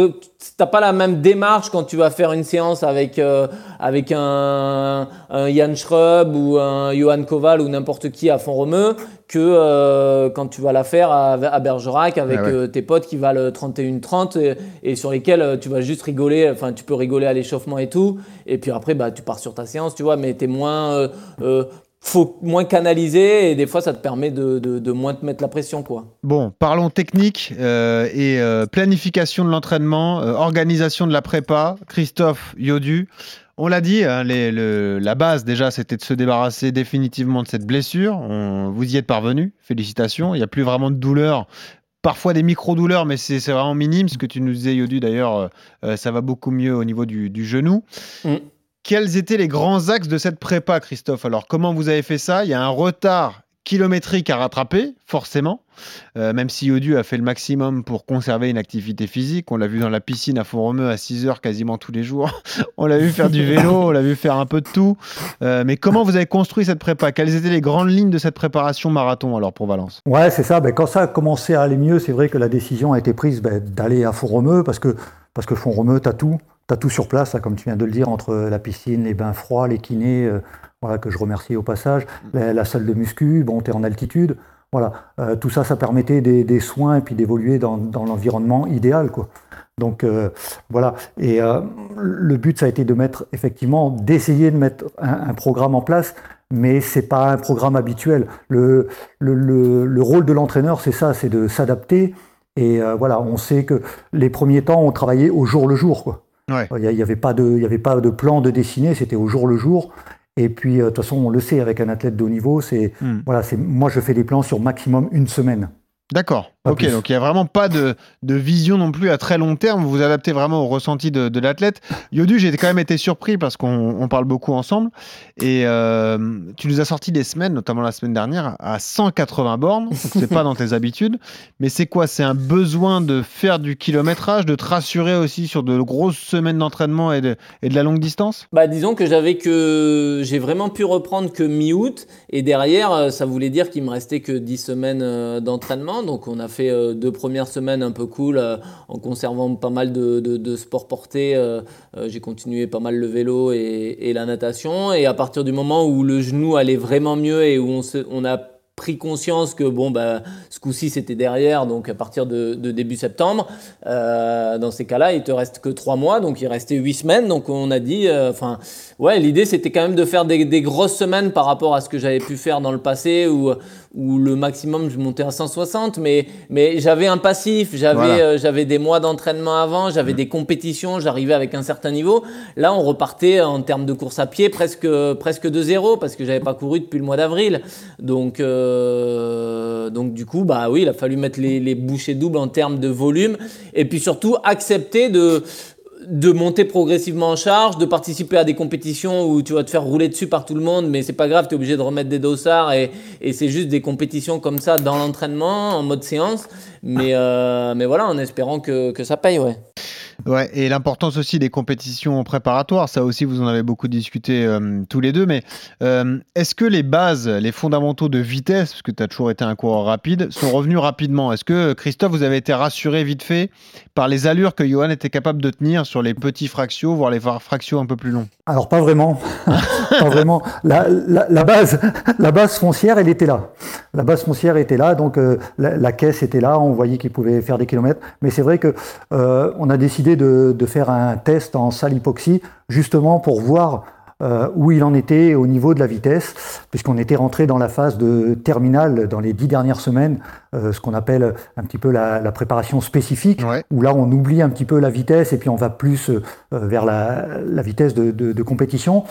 t'as pas la même démarche quand tu vas faire une séance avec, euh, avec un, un Yann Schrub ou un Johan Koval ou n'importe qui à Font-Romeu que euh, quand tu vas la faire à, à Bergerac avec Ah ouais. euh, tes potes qui valent 31-30 et, et sur lesquels tu vas juste rigoler, enfin tu peux rigoler à l'échauffement et tout, et puis après bah, tu pars sur ta séance, tu vois, mais tu es moins, euh, faut moins canalisé et des fois ça te permet de, de, de moins te mettre la pression. quoi. Bon, parlons technique euh, et euh, planification de l'entraînement, euh, organisation de la prépa. Christophe Yodu, on l'a dit, hein, les- le- la base déjà c'était de se débarrasser définitivement de cette blessure. On- vous y êtes parvenu, félicitations. Il n'y a plus vraiment de douleur. Parfois des micro-douleurs, mais c'est vraiment minime. Ce que tu nous disais, Yodu, d'ailleurs, euh, ça va beaucoup mieux au niveau du, du genou. Mm. Quels étaient les grands axes de cette prépa, Christophe? Alors, comment vous avez fait ça? Il y a un retard kilométrique à rattraper, forcément. Euh, même si Yodu a fait le maximum pour conserver une activité physique, on l'a vu dans la piscine à Font-Romeu à 6 heures quasiment tous les jours. on l'a vu faire du vélo, on l'a vu faire un peu de tout. Euh, mais comment vous avez construit cette prépa? Quelles étaient les grandes lignes de cette préparation marathon alors pour Valence? Ouais, c'est ça. Ben, quand ça a commencé à aller mieux, c'est vrai que la décision a été prise ben, d'aller à Font-Romeu parce que, parce que Font-Romeu, tu as tout. Tu as tout sur place, là, comme tu viens de le dire, entre la piscine, les bains froids, les kinés, euh, voilà, que je remercie au passage, la, la salle de muscu, bon, tu es en altitude. Voilà, Euh, tout ça, ça permettait des, des soins et puis d'évoluer dans, dans l'environnement idéal. Quoi. Donc euh, voilà, et euh, le but, ça a été de mettre, effectivement, d'essayer de mettre un, un programme en place, mais c'est pas un programme habituel. Le, le, le, le rôle de l'entraîneur, c'est ça, c'est de s'adapter. Et euh, voilà, on sait que les premiers temps, on travaillait au jour le jour. Quoi. Ouais. Il n'y avait, pas de- y avait pas de plan de dessiné, c'était au jour le jour. Et puis, euh, de toute façon, on le sait, avec un athlète de haut niveau, c'est Hmm. voilà, c'est moi, je fais des plans sur maximum une semaine. D'accord. Pas Ok, plus. donc il n'y a vraiment pas de, de vision non plus à très long terme. Vous vous adaptez vraiment au ressenti de, de l'athlète. Yodu, j'ai quand même été surpris parce qu'on on parle beaucoup ensemble. Et euh, tu nous as sorti des semaines, notamment la semaine dernière, à 180 bornes. C'est pas dans tes habitudes. Mais c'est quoi? C'est un besoin de faire du kilométrage, de te rassurer aussi sur de grosses semaines d'entraînement et de, et de la longue distance? Bah, disons que j'avais que j'ai vraiment pu reprendre que mi-août et derrière euh, ça voulait dire qu'il me restait que 10 semaines euh, d'entraînement donc on a fait euh, deux premières semaines un peu cool euh, en conservant pas mal de, de, de sport porté euh, j'ai continué pas mal le vélo et, la natation. Et à partir du moment où le genou allait vraiment mieux et où on, a pris conscience que bon bah ce coup-ci c'était derrière donc à partir de, début septembre dans ces cas-là il te reste que trois mois donc il restait huit semaines. Donc on a dit enfin ouais l'idée c'était quand même de faire des, des grosses semaines par rapport à ce que j'avais pu faire dans le passé où où le maximum je montais à 160 mais mais j'avais un passif. J'avais Voilà. euh, j'avais des mois d'entraînement avant j'avais des compétitions j'arrivais avec un certain niveau. Là on repartait en termes de course à pied presque presque de zéro parce que j'avais pas couru depuis le mois d'avril. Donc euh, donc du coup bah oui il a fallu mettre les, les bouchées doubles en termes de volume et puis surtout accepter de de monter progressivement en charge, de participer à des compétitions où tu vas te faire rouler dessus par tout le monde, mais c'est pas grave, tu es obligé de remettre des dossards et, c'est juste des compétitions comme ça dans l'entraînement, en mode séance. Mais, euh, mais voilà, en espérant que, que ça paye, ouais. Ouais, et l'importance aussi des compétitions préparatoires, ça aussi vous en avez beaucoup discuté euh, tous les deux, mais euh, est-ce que les bases, les fondamentaux de vitesse, parce que tu as toujours été un coureur rapide, sont revenus rapidement? Est-ce que Christophe, vous avez été rassuré vite fait par les allures que Johan était capable de tenir sur les petits fractios, voire les fractios un peu plus longs? Alors pas vraiment, pas vraiment. La, base, la base foncière, elle était là. La base foncière était là, donc euh, la, la, caisse était là, on voyait qu'il pouvait faire des kilomètres, mais c'est vrai que on a décidé de, faire un test en salle hypoxie, justement pour voir euh, où il en était au niveau de la vitesse, puisqu'on était rentré dans la phase de terminale dans les dix dernières semaines, euh, ce qu'on appelle un petit peu la, préparation spécifique, où là on oublie un petit peu la vitesse et puis on va plus euh, vers la, vitesse de, compétition.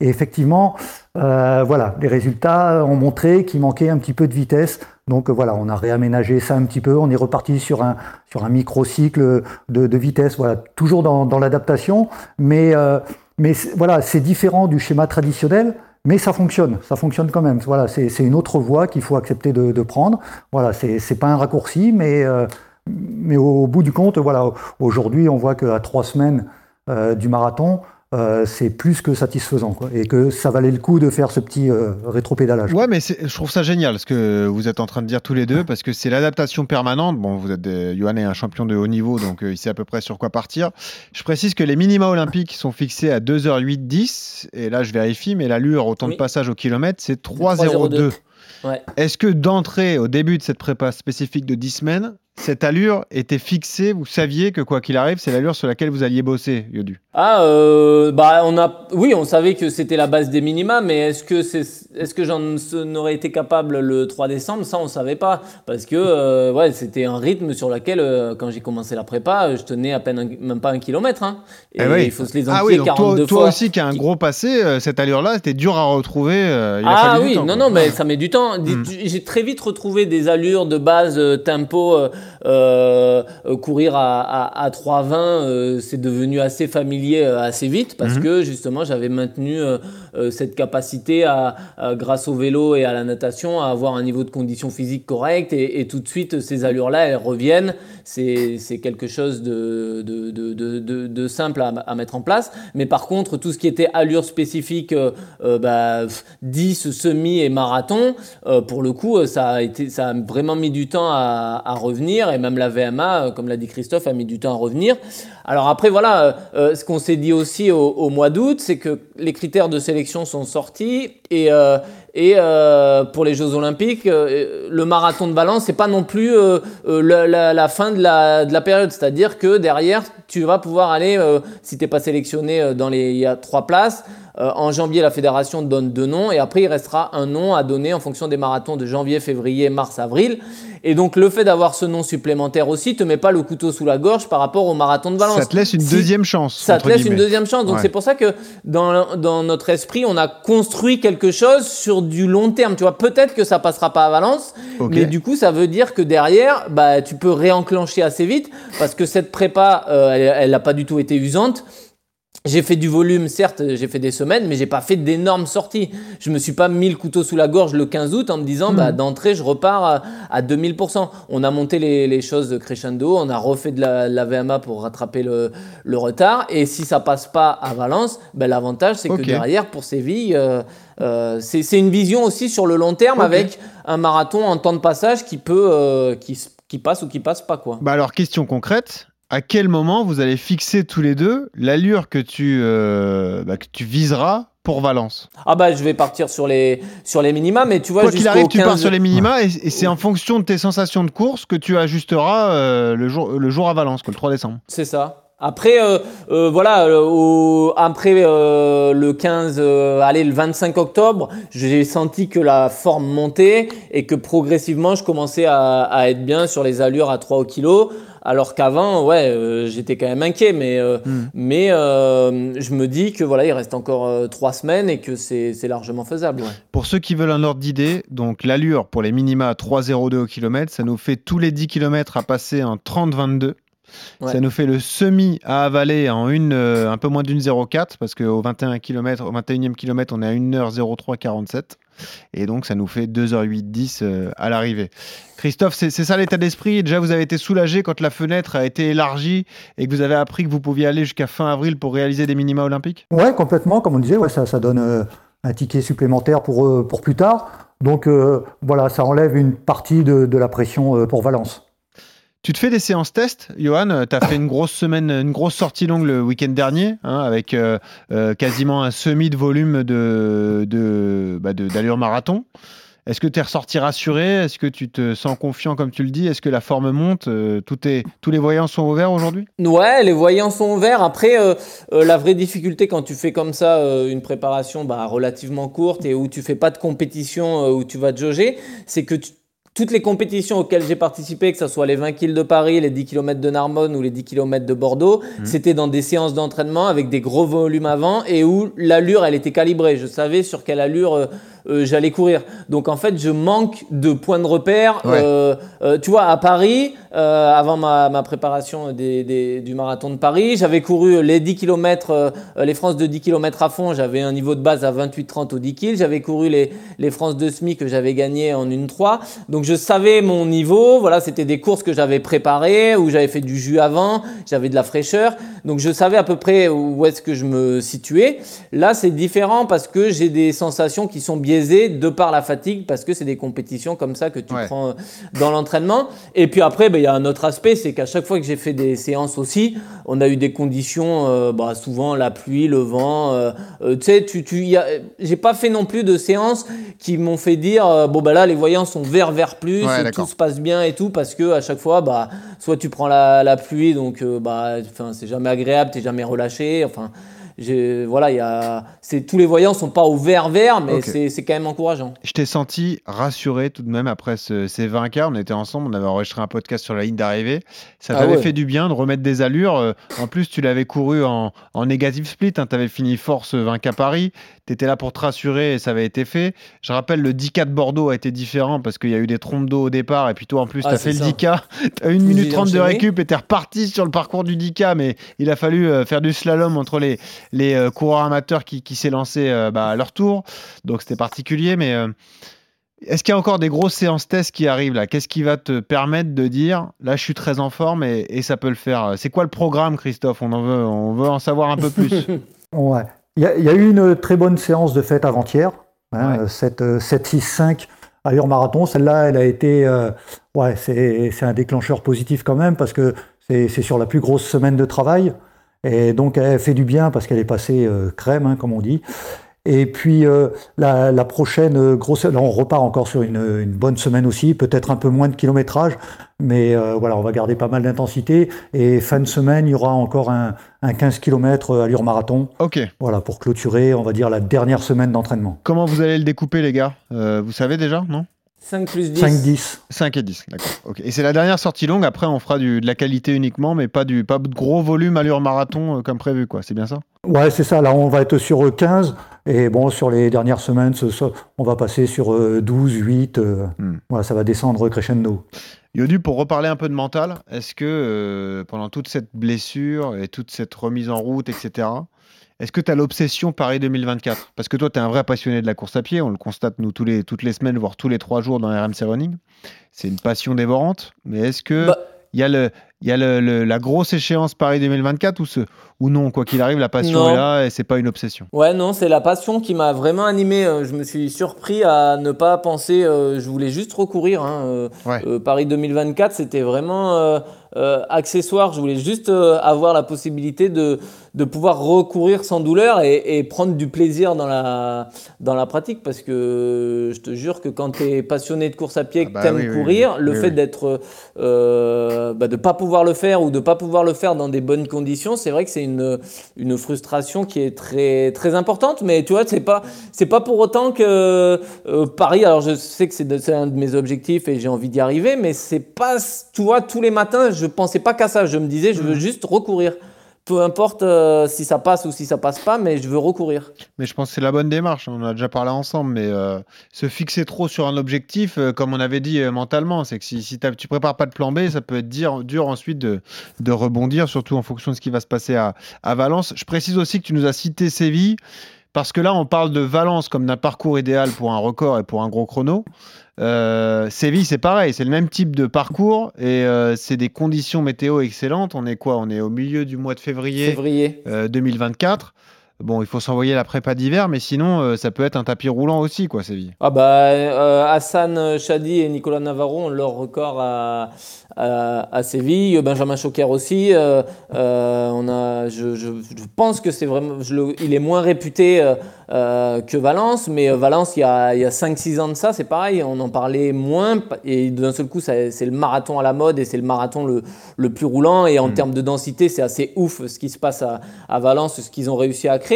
Et effectivement, voilà, les résultats ont montré qu'il manquait un petit peu de vitesse. Donc voilà, on a réaménagé ça un petit peu, on est reparti sur un, sur un micro-cycle de, vitesse, voilà, toujours dans, l'adaptation, mais, euh, mais voilà, c'est différent du schéma traditionnel, mais ça fonctionne, ça fonctionne quand même. Voilà, c'est une autre voie qu'il faut accepter de, prendre. Voilà, c'est pas un raccourci, mais, euh, mais au, bout du compte, voilà, aujourd'hui, on voit qu'à trois semaines euh, du marathon, euh, c'est plus que satisfaisant quoi, et que ça valait le coup de faire ce petit euh, rétropédalage. Ouais, mais je trouve ça génial ce que vous êtes en train de dire tous les deux parce que c'est l'adaptation permanente. Bon, vous êtes des, Johan est un champion de haut niveau donc euh, il sait à peu près sur quoi partir. Je précise que les minima olympiques sont fixés à 2h08 10 et là je vérifie, mais l'allure au temps de passage au kilomètre c'est 3h02. Ouais. Est-ce que d'entrée au début de cette prépa spécifique de 10 semaines, cette allure était fixée, vous saviez que quoi qu'il arrive, c'est l'allure sur laquelle vous alliez bosser, Yodu Ah, euh, bah on a, oui, on savait que c'était la base des minima, mais est-ce que c'est, est-ce que j'en aurais été capable le 3 décembre? Ça, on savait pas, parce que euh, ouais, c'était un rythme sur lequel, euh, quand j'ai commencé la prépa, je tenais à peine même pas un kilomètre, hein. et eh il faut se les ah oui, donc toi, toi aussi qui a un gros passé, cette allure-là, c'était dur à retrouver. ah oui, non, non, mais ça met du temps. Hmm. J'ai très vite retrouvé des allures de base tempo. Euh, courir à, à, 3,20, euh, c'est devenu assez familier euh, assez vite parce mhm. que justement j'avais maintenu cette capacité à, grâce au vélo et à la natation à avoir un niveau de condition physique correct et, tout de suite ces allures-là elles reviennent. C'est quelque chose de, de, de, de simple à, à, mettre en place. Mais par contre, tout ce qui était allure spécifique, bah, 10, semi et marathon, pour le coup, ça a, été, ça a vraiment mis du temps à, à revenir et même la VMA, euh, comme l'a dit Christophe, a mis du temps à revenir. Alors après, voilà, euh, euh, ce qu'on s'est dit aussi au, mois d'août, c'est que les critères de sélection sont sortis et, et pour les Jeux Olympiques, le marathon de Valence, c'est pas non plus la, fin de la, de la période. C'est-à-dire que derrière, tu vas pouvoir aller, si tu n'es pas sélectionné dans les, il y a trois places, en janvier, la fédération donne deux noms et après, il restera un nom à donner en fonction des marathons de janvier, février, mars, avril. Et donc le fait d'avoir ce nom supplémentaire aussi te met pas le couteau sous la gorge par rapport au marathon de Valence. Ça te laisse une deuxième chance. Ça te laisse une deuxième chance. Donc c'est pour ça que dans, dans notre esprit, on a construit quelque chose sur du long terme. Tu vois, peut-être que ça passera pas à Valence, mais du coup ça veut dire que derrière, bah tu peux réenclencher assez vite parce que cette prépa, euh, elle n'a pas du tout été usante. J'ai fait du volume, certes, j'ai fait des semaines, mais j'ai pas fait d'énormes sorties. Je me suis pas mis le couteau sous la gorge le 15 août en me disant, bah, hmm. d'entrée, je repars à, 2000%. On a monté les, choses crescendo, on a refait de la, VMA pour rattraper le, retard. Et si ça passe pas à Valence, ben, l'avantage, c'est que derrière, pour Séville, euh, euh, c'est une vision aussi sur le long terme avec un marathon en temps de passage qui peut, euh, qui, qui passe ou qui passe pas, quoi. Bah alors, question concrète à quel moment vous allez fixer tous les deux l'allure que tu, euh, bah, que tu viseras pour Valence? Ah bah je vais partir sur les sur les minima, mais tu vois quoi qu'il arrive, tu pars sur les minima et, c'est en fonction de tes sensations de course que tu ajusteras euh, le jour le jour à Valence, le 3 décembre. C'est ça. Après, euh, voilà, après le 15, allez, le 25 octobre, j'ai senti que la forme montait et que progressivement, je commençais à, à, être bien sur les allures à 3 au kilo. Alors qu'avant, ouais, euh, j'étais quand même inquiet, mais, euh, hmm. mais euh, je me dis que voilà, il reste encore trois semaines et que c'est largement faisable. Pour ceux qui veulent un ordre d'idée, donc l'allure pour les minima à 3,02 au kilomètre, ça nous fait tous les 10 km à passer en 30-22. Ça nous fait le semi à avaler en une, un peu moins d'une 0,4 parce qu'au 21 km, au 21e kilomètre, on est à 1h03 47. Et donc, ça nous fait 2h08, 10 euh, à l'arrivée. Christophe, c'est c'est ça l'état d'esprit? Déjà, vous avez été soulagé quand la fenêtre a été élargie et que vous avez appris que vous pouviez aller jusqu'à fin avril pour réaliser des minima olympiques? Ouais, complètement, comme on disait, ouais, ça, ça donne euh, un ticket supplémentaire pour, euh, pour plus tard. Donc euh, voilà, ça enlève une partie de, de la pression euh, pour Valence. Tu te fais des séances tests, Johan? Tu as fait une grosse semaine, une grosse sortie longue le week-end dernier, hein, avec euh, euh, quasiment un semi de volume bah, de- d'allure marathon. Est-ce que tu es ressorti rassuré? Est-ce que tu te sens confiant comme tu le dis? Est-ce que la forme monte? Euh, tout est, Tous les voyants sont ouverts aujourd'hui? Ouais, les voyants sont ouverts. Après, euh, euh, la vraie difficulté quand tu fais comme ça euh, une préparation bah, relativement courte et où tu fais pas de compétition euh, où tu vas te jauger, c'est que tu- toutes les compétitions auxquelles j'ai participé, que ce soit les 20 km de Paris, les 10 km de Narbonne ou les 10 km de Bordeaux, c'était dans des séances d'entraînement avec des gros volumes avant et où l'allure, elle était calibrée. Je savais sur quelle allure euh, j'allais courir. Donc en fait, je manque de points de repère. Ouais. Euh, euh, tu vois, à Paris, avant ma, ma préparation des, des- du marathon de Paris, j'avais couru les 10 km, les France de 10 km à fond. J'avais un niveau de base à 28-30 au 10 kg. J'avais couru les, les France de SMI que j'avais gagné en 1-3. Donc je savais mon niveau. Voilà, c'était des courses que j'avais préparées, où j'avais fait du jus avant, j'avais de la fraîcheur. Donc je savais à peu près où est-ce que je me situais. Là, c'est différent parce que j'ai des sensations qui sont biaisées de par la fatigue, parce que c'est des compétitions comme ça que tu Ouais. prends euh, dans l'entraînement. Et puis après, ben, il y a un autre aspect, c'est qu'à chaque fois que j'ai fait des séances aussi, on a eu des conditions, euh, bah, souvent la pluie, le vent. euh, tu sais, tu, tu, j'ai pas fait non plus de séances qui m'ont fait dire, euh, bon bah là, les voyants sont vert, vert plus, Ouais, tout se passe bien et tout, parce que à chaque fois, bah, soit tu prends la, la pluie, donc bah, enfin, c'est jamais agréable, t'es jamais relâché. Enfin, voilà, il y a, tous les voyants sont pas au vert, vert, mais Ok. c'est, c'est quand même encourageant. Je t'ai senti rassuré tout de même après ce- ces 20 cas. On était ensemble, on avait enregistré un podcast sur la ligne d'arrivée. Ça Ah t'avait ouais. fait du bien de remettre des allures. Euh, En plus, tu l'avais couru en, en négative split. tu avais fini force 20 cas Paris. Tu étais là pour te rassurer et ça avait été fait. Je rappelle, le 10K de Bordeaux a été différent parce qu'il y a eu des trompes d'eau au départ. Et puis toi, en plus, Ah, tu as fait le ça. 10K. Tu as 1 J'ai minute 30 de récup et tu es reparti sur le parcours du 10K. Mais il a fallu euh, faire du slalom entre les, les euh, coureurs amateurs qui, qui s'élançaient euh, bah, à leur tour. Donc c'était particulier. Mais euh, est-ce qu'il y a encore des grosses séances tests qui arrivent là? Qu'est-ce qui va te permettre de dire là je suis très en forme et, et ça peut le faire? C'est quoi le programme, Christophe? On en veut, on veut en savoir un peu plus. Ouais. Il y, a- il y a eu une très bonne séance de fête avant-hier, hein, Ouais. euh, cette, 7-6-5 allure marathon. Celle-là, elle a été, euh, ouais, c'est un déclencheur positif quand même parce que c'est c'est sur la plus grosse semaine de travail et donc elle fait du bien parce qu'elle est passée euh, crème, hein, comme on dit. Et puis euh, la, la prochaine euh, grosse, là on repart encore sur une, une bonne semaine aussi, peut-être un peu moins de kilométrage, mais euh, voilà, on va garder pas mal d'intensité. Et fin de semaine, il y aura encore un, un 15 km allure marathon. ok. Voilà, pour clôturer, on va dire, la dernière semaine d'entraînement. Comment vous allez le découper, les gars? Euh, Vous savez déjà, non? 5 plus 10. 5-10. 5 et 10, d'accord. ok. Et c'est la dernière sortie longue. Après, on fera du, de la qualité uniquement, mais pas, du, pas de gros volume allure marathon euh, comme prévu, quoi. C'est bien ça? Ouais, c'est ça. Là, on va être sur euh, 15. Et bon, sur les dernières semaines, ce- ce- on va passer sur euh, 12, 8. euh, Hmm. Voilà, ça va descendre crescendo. Yodu, pour reparler un peu de mental, est-ce que euh, pendant toute cette blessure et toute cette remise en route, etc., est-ce que tu as l'obsession Paris 2024 Parce que toi, tu es un vrai passionné de la course à pied, on le constate nous tous les, toutes les semaines, voire tous les trois jours dans RMC Running. C'est une passion dévorante, mais est-ce que Bah- il y a, le, il y a le- le- la grosse échéance Paris 2024 ou, ce, ou non Quoi qu'il arrive, la passion Non. est là et c'est pas une obsession. Ouais, non, c'est la passion qui m'a vraiment animé. Euh, Je me suis surpris à ne pas penser. euh, je voulais juste recourir. hein, euh, Ouais. euh, Paris 2024, c'était vraiment euh, accessoire. Je voulais juste euh, avoir la possibilité de, de pouvoir recourir sans douleur et, et prendre du plaisir dans la, dans la pratique. Parce que je te jure que quand tu es passionné de course à pied, Ah que bah tu aimes oui, courir, oui. le fait d'être. Euh, bah, de pas pouvoir le faire ou de pas pouvoir le faire dans des bonnes conditions, c'est vrai que c'est une, une frustration qui est très, très importante. Mais tu vois, c'est pas, c'est pas pour autant que euh, Paris. Alors, je sais que c'est un de mes objectifs et j'ai envie d'y arriver, mais c'est pas, tu vois, tous les matins, je pensais pas qu'à ça. Je me disais, je veux Mmh. juste recourir. Peu importe euh, si ça passe ou si ça passe pas, mais je veux recourir. Mais je pense que c'est la bonne démarche. On en a déjà parlé ensemble, mais euh, se fixer trop sur un objectif, euh, comme on avait dit mentalement, c'est que si, si tu prépares pas de plan B, ça peut être dur, ensuite de, rebondir, surtout en fonction de ce qui va se passer à Valence. Je précise aussi que tu nous as cité Séville. Parce que là, on parle de Valence comme d'un parcours idéal pour un record et pour un gros chrono. Euh, Séville, c'est pareil, c'est le même type de parcours et euh, c'est des conditions météo excellentes. On est quoi? On est au milieu du mois de février, Février. euh, 2024. Bon, il faut s'envoyer la prépa d'hiver, mais sinon, euh, ça peut être un tapis roulant aussi, quoi, Séville. Ah bah euh, Hassan Chadi et Nicolas Navarro ont leur record à, à, à Séville, Benjamin Choquer aussi. euh, on a, je, je, je pense que c'est vraiment, je le- il est moins réputé que Valence, mais Valence il y a, il y a 5-6 ans de ça, c'est pareil, on en parlait moins et d'un seul coup ça- c'est le marathon à la mode et c'est le marathon le, le plus roulant et en termes de densité c'est assez ouf ce qui se passe à, à Valence, ce qu'ils ont réussi à créer,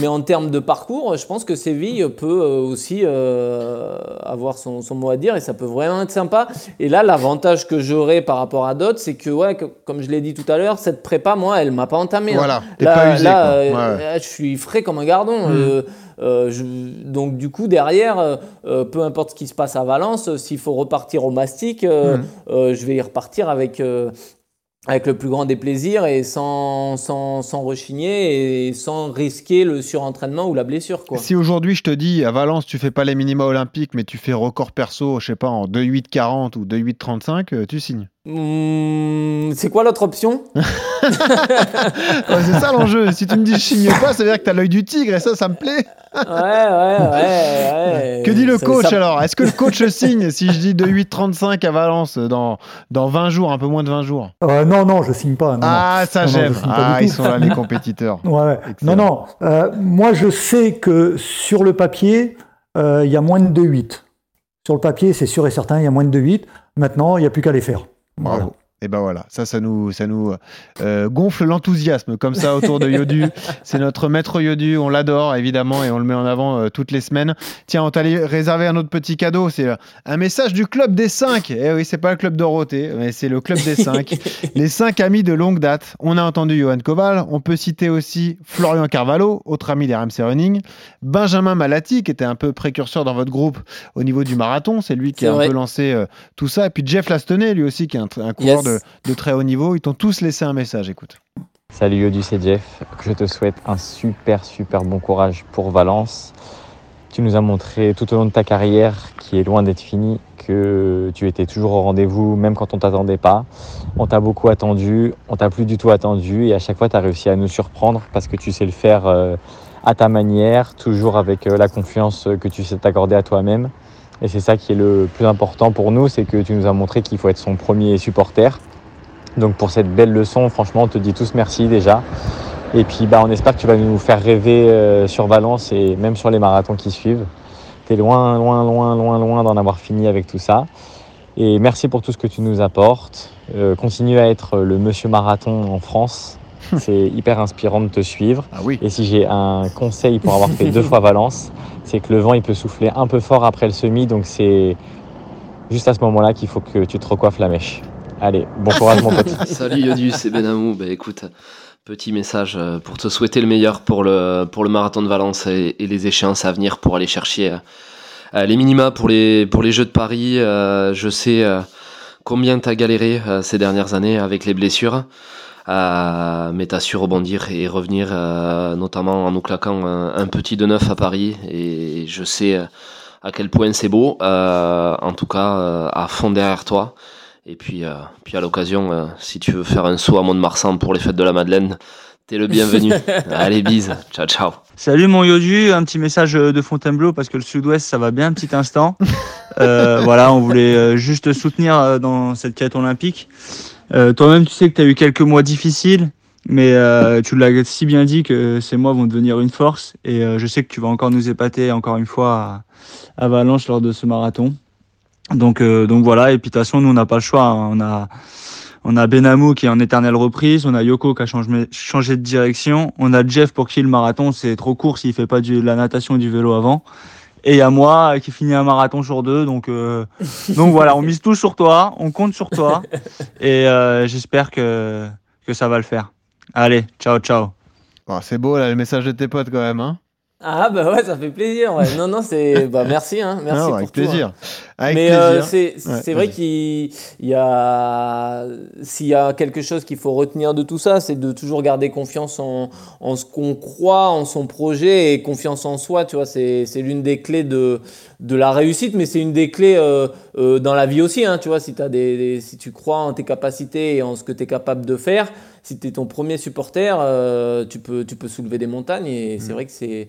mais en termes de parcours, je pense que Séville peut euh, aussi euh, avoir son, son mot à dire et ça peut vraiment être sympa. Et là, l'avantage que j'aurais par rapport à d'autres, c'est que, ouais, que- comme je l'ai dit tout à l'heure, cette prépa, moi, elle m'a pas entamé. hein. Voilà, là, pas usé, là, quoi. euh, là, je suis frais comme un gardon. Mm. Euh, euh, je- donc du coup derrière, euh, peu importe ce qui se passe à Valence, euh, s'il faut repartir au mastic, euh, Mm. euh, je vais y repartir avec avec le plus grand des plaisirs et sans, sans, sans rechigner et sans risquer le surentraînement ou la blessure. Quoi. Si aujourd'hui je te dis à Valence tu fais pas les minima olympiques mais tu fais record perso, je sais pas en 2,840 ou 2,835, euh, tu signes. Hmm, c'est quoi l'autre option Ouais, c'est ça l'enjeu. Si tu me dis je signe pas, ça veut dire que t'as l'œil du tigre et ça, ça me plaît. Ouais, ouais, ouais. ouais. Que dit le coach ça- alors? Est-ce que le coach signe si je dis 2,835 à Valence dans, dans 20 jours, un peu moins de 20 jours? Euh, non, non, je signe pas. non, Ah, ça j'aime. Ah, ils sont là les compétiteurs. Ouais. Non, non. euh, moi, je sais que sur le papier, euh, il y a moins de 2,8. Sur le papier, c'est sûr et certain, il y a moins de 2,8. Maintenant, il n'y a plus qu'à les faire. Bravo. Voilà. Et ben voilà, ça, ça nous, ça nous euh, gonfle l'enthousiasme comme ça autour de Yodu. C'est notre maître Yodu, on l'adore évidemment et on le met en avant euh, toutes les semaines. Tiens, on t'a réservé un autre petit cadeau, c'est euh, un message du club des 5. Eh oui, c'est pas le club Dorothée, mais c'est le club des 5. les 5 amis de longue date. On a entendu Johan Koval, on peut citer aussi Florian Carvalho, autre ami des RMC Running, Benjamin Malati qui était un peu précurseur dans votre groupe au niveau du marathon, c'est lui qui a un peu lancé tout ça et puis Jeff Lastenay lui aussi qui est un, coureur Yes. de, de très haut niveau, ils t'ont tous laissé un message, écoute. Salut Yodu, c'est Jeff. Je te souhaite un super super bon courage pour Valence. Tu nous as montré tout au long de ta carrière, qui est loin d'être finie, que tu étais toujours au rendez-vous, même quand on t'attendait pas. On t'a beaucoup attendu, on t'a plus du tout attendu, et à chaque fois tu as réussi à nous surprendre parce que tu sais le faire euh, à ta manière, toujours avec euh, la confiance que tu sais t'accorder à toi-même. Et c'est ça qui est le plus important pour nous, c'est que tu nous as montré qu'il faut être son premier supporter. Donc pour cette belle leçon, franchement, on te dit tous merci déjà. Et puis bah, on espère que tu vas nous faire rêver euh, sur Valence et même sur les marathons qui suivent. Tu es loin, loin, loin, loin, loin d'en avoir fini avec tout ça. Et merci pour tout ce que tu nous apportes. Euh, continue à être le monsieur marathon en France. C'est hyper inspirant de te suivre. Ah oui. Et si j'ai un conseil pour avoir fait deux fois Valence, c'est que le vent il peut souffler un peu fort après le semi, donc c'est juste à ce moment-là qu'il faut que tu te recoiffes la mèche. Allez, bon courage mon pote. Salut Yodu, c'est Benamou. Bah écoute, petit message euh, pour te souhaiter le meilleur pour le, pour le marathon de Valence et, et les échéances à venir pour aller chercher euh, euh, les minima pour les, pour les Jeux de Paris. Euh, je sais euh, combien tu as galéré ces dernières années avec les blessures. Euh, mais t'as su rebondir et revenir, euh, notamment en nous claquant un, un petit de neuf à Paris. Et je sais euh, à quel point c'est beau. Euh, en tout cas, euh, à fond derrière toi. Et puis, euh, puis à l'occasion, euh, si tu veux faire un saut à Mont-de-Marsan pour les fêtes de la Madeleine, t'es le bienvenu. Allez, bise. Ciao, ciao. Salut mon Yodu, un petit message de Fontainebleau parce que le sud-ouest ça va bien un petit instant. Euh, voilà, on voulait juste te soutenir dans cette quête olympique. Euh, Toi-même tu sais que tu as eu quelques mois difficiles, mais euh, tu l'as si bien dit que ces mois vont devenir une force et euh, je sais que tu vas encore nous épater encore une fois à, à Valence lors de ce marathon. Donc, donc voilà, et puis de toute façon nous on n'a pas le choix, hein. on a... On a Benamou qui est en éternelle reprise, on a Yoko qui a changé, de direction, on a Jeff pour qui le marathon c'est trop court s'il fait pas de la natation et du vélo avant. Et il y a moi euh, qui finit un marathon sur deux, donc, euh, donc voilà, on mise tout sur toi, on compte sur toi, et euh, j'espère que, que ça va le faire. Allez, ciao, ciao. Bon, c'est beau là, le message de tes potes quand même. Hein Ah bah ouais, ça fait plaisir. Ouais. Non, non, c'est... Bah merci, hein. Merci Non, pour avec tout, hein. plaisir. Avec Mais euh, c'est Ouais, vrai qu'il il y a... S'il y a quelque chose qu'il faut retenir de tout ça, c'est de toujours garder confiance en, en ce qu'on croit, en son projet et confiance en soi, tu vois. C'est c'est l'une des clés de, de la réussite, mais c'est une des clés euh, euh, dans la vie aussi, hein, tu vois. Si, t'as des, des- si tu crois en tes capacités et en ce que tu es capable de faire, si tu es ton premier supporter, euh, tu, peux, tu peux soulever des montagnes et c'est vrai que c'est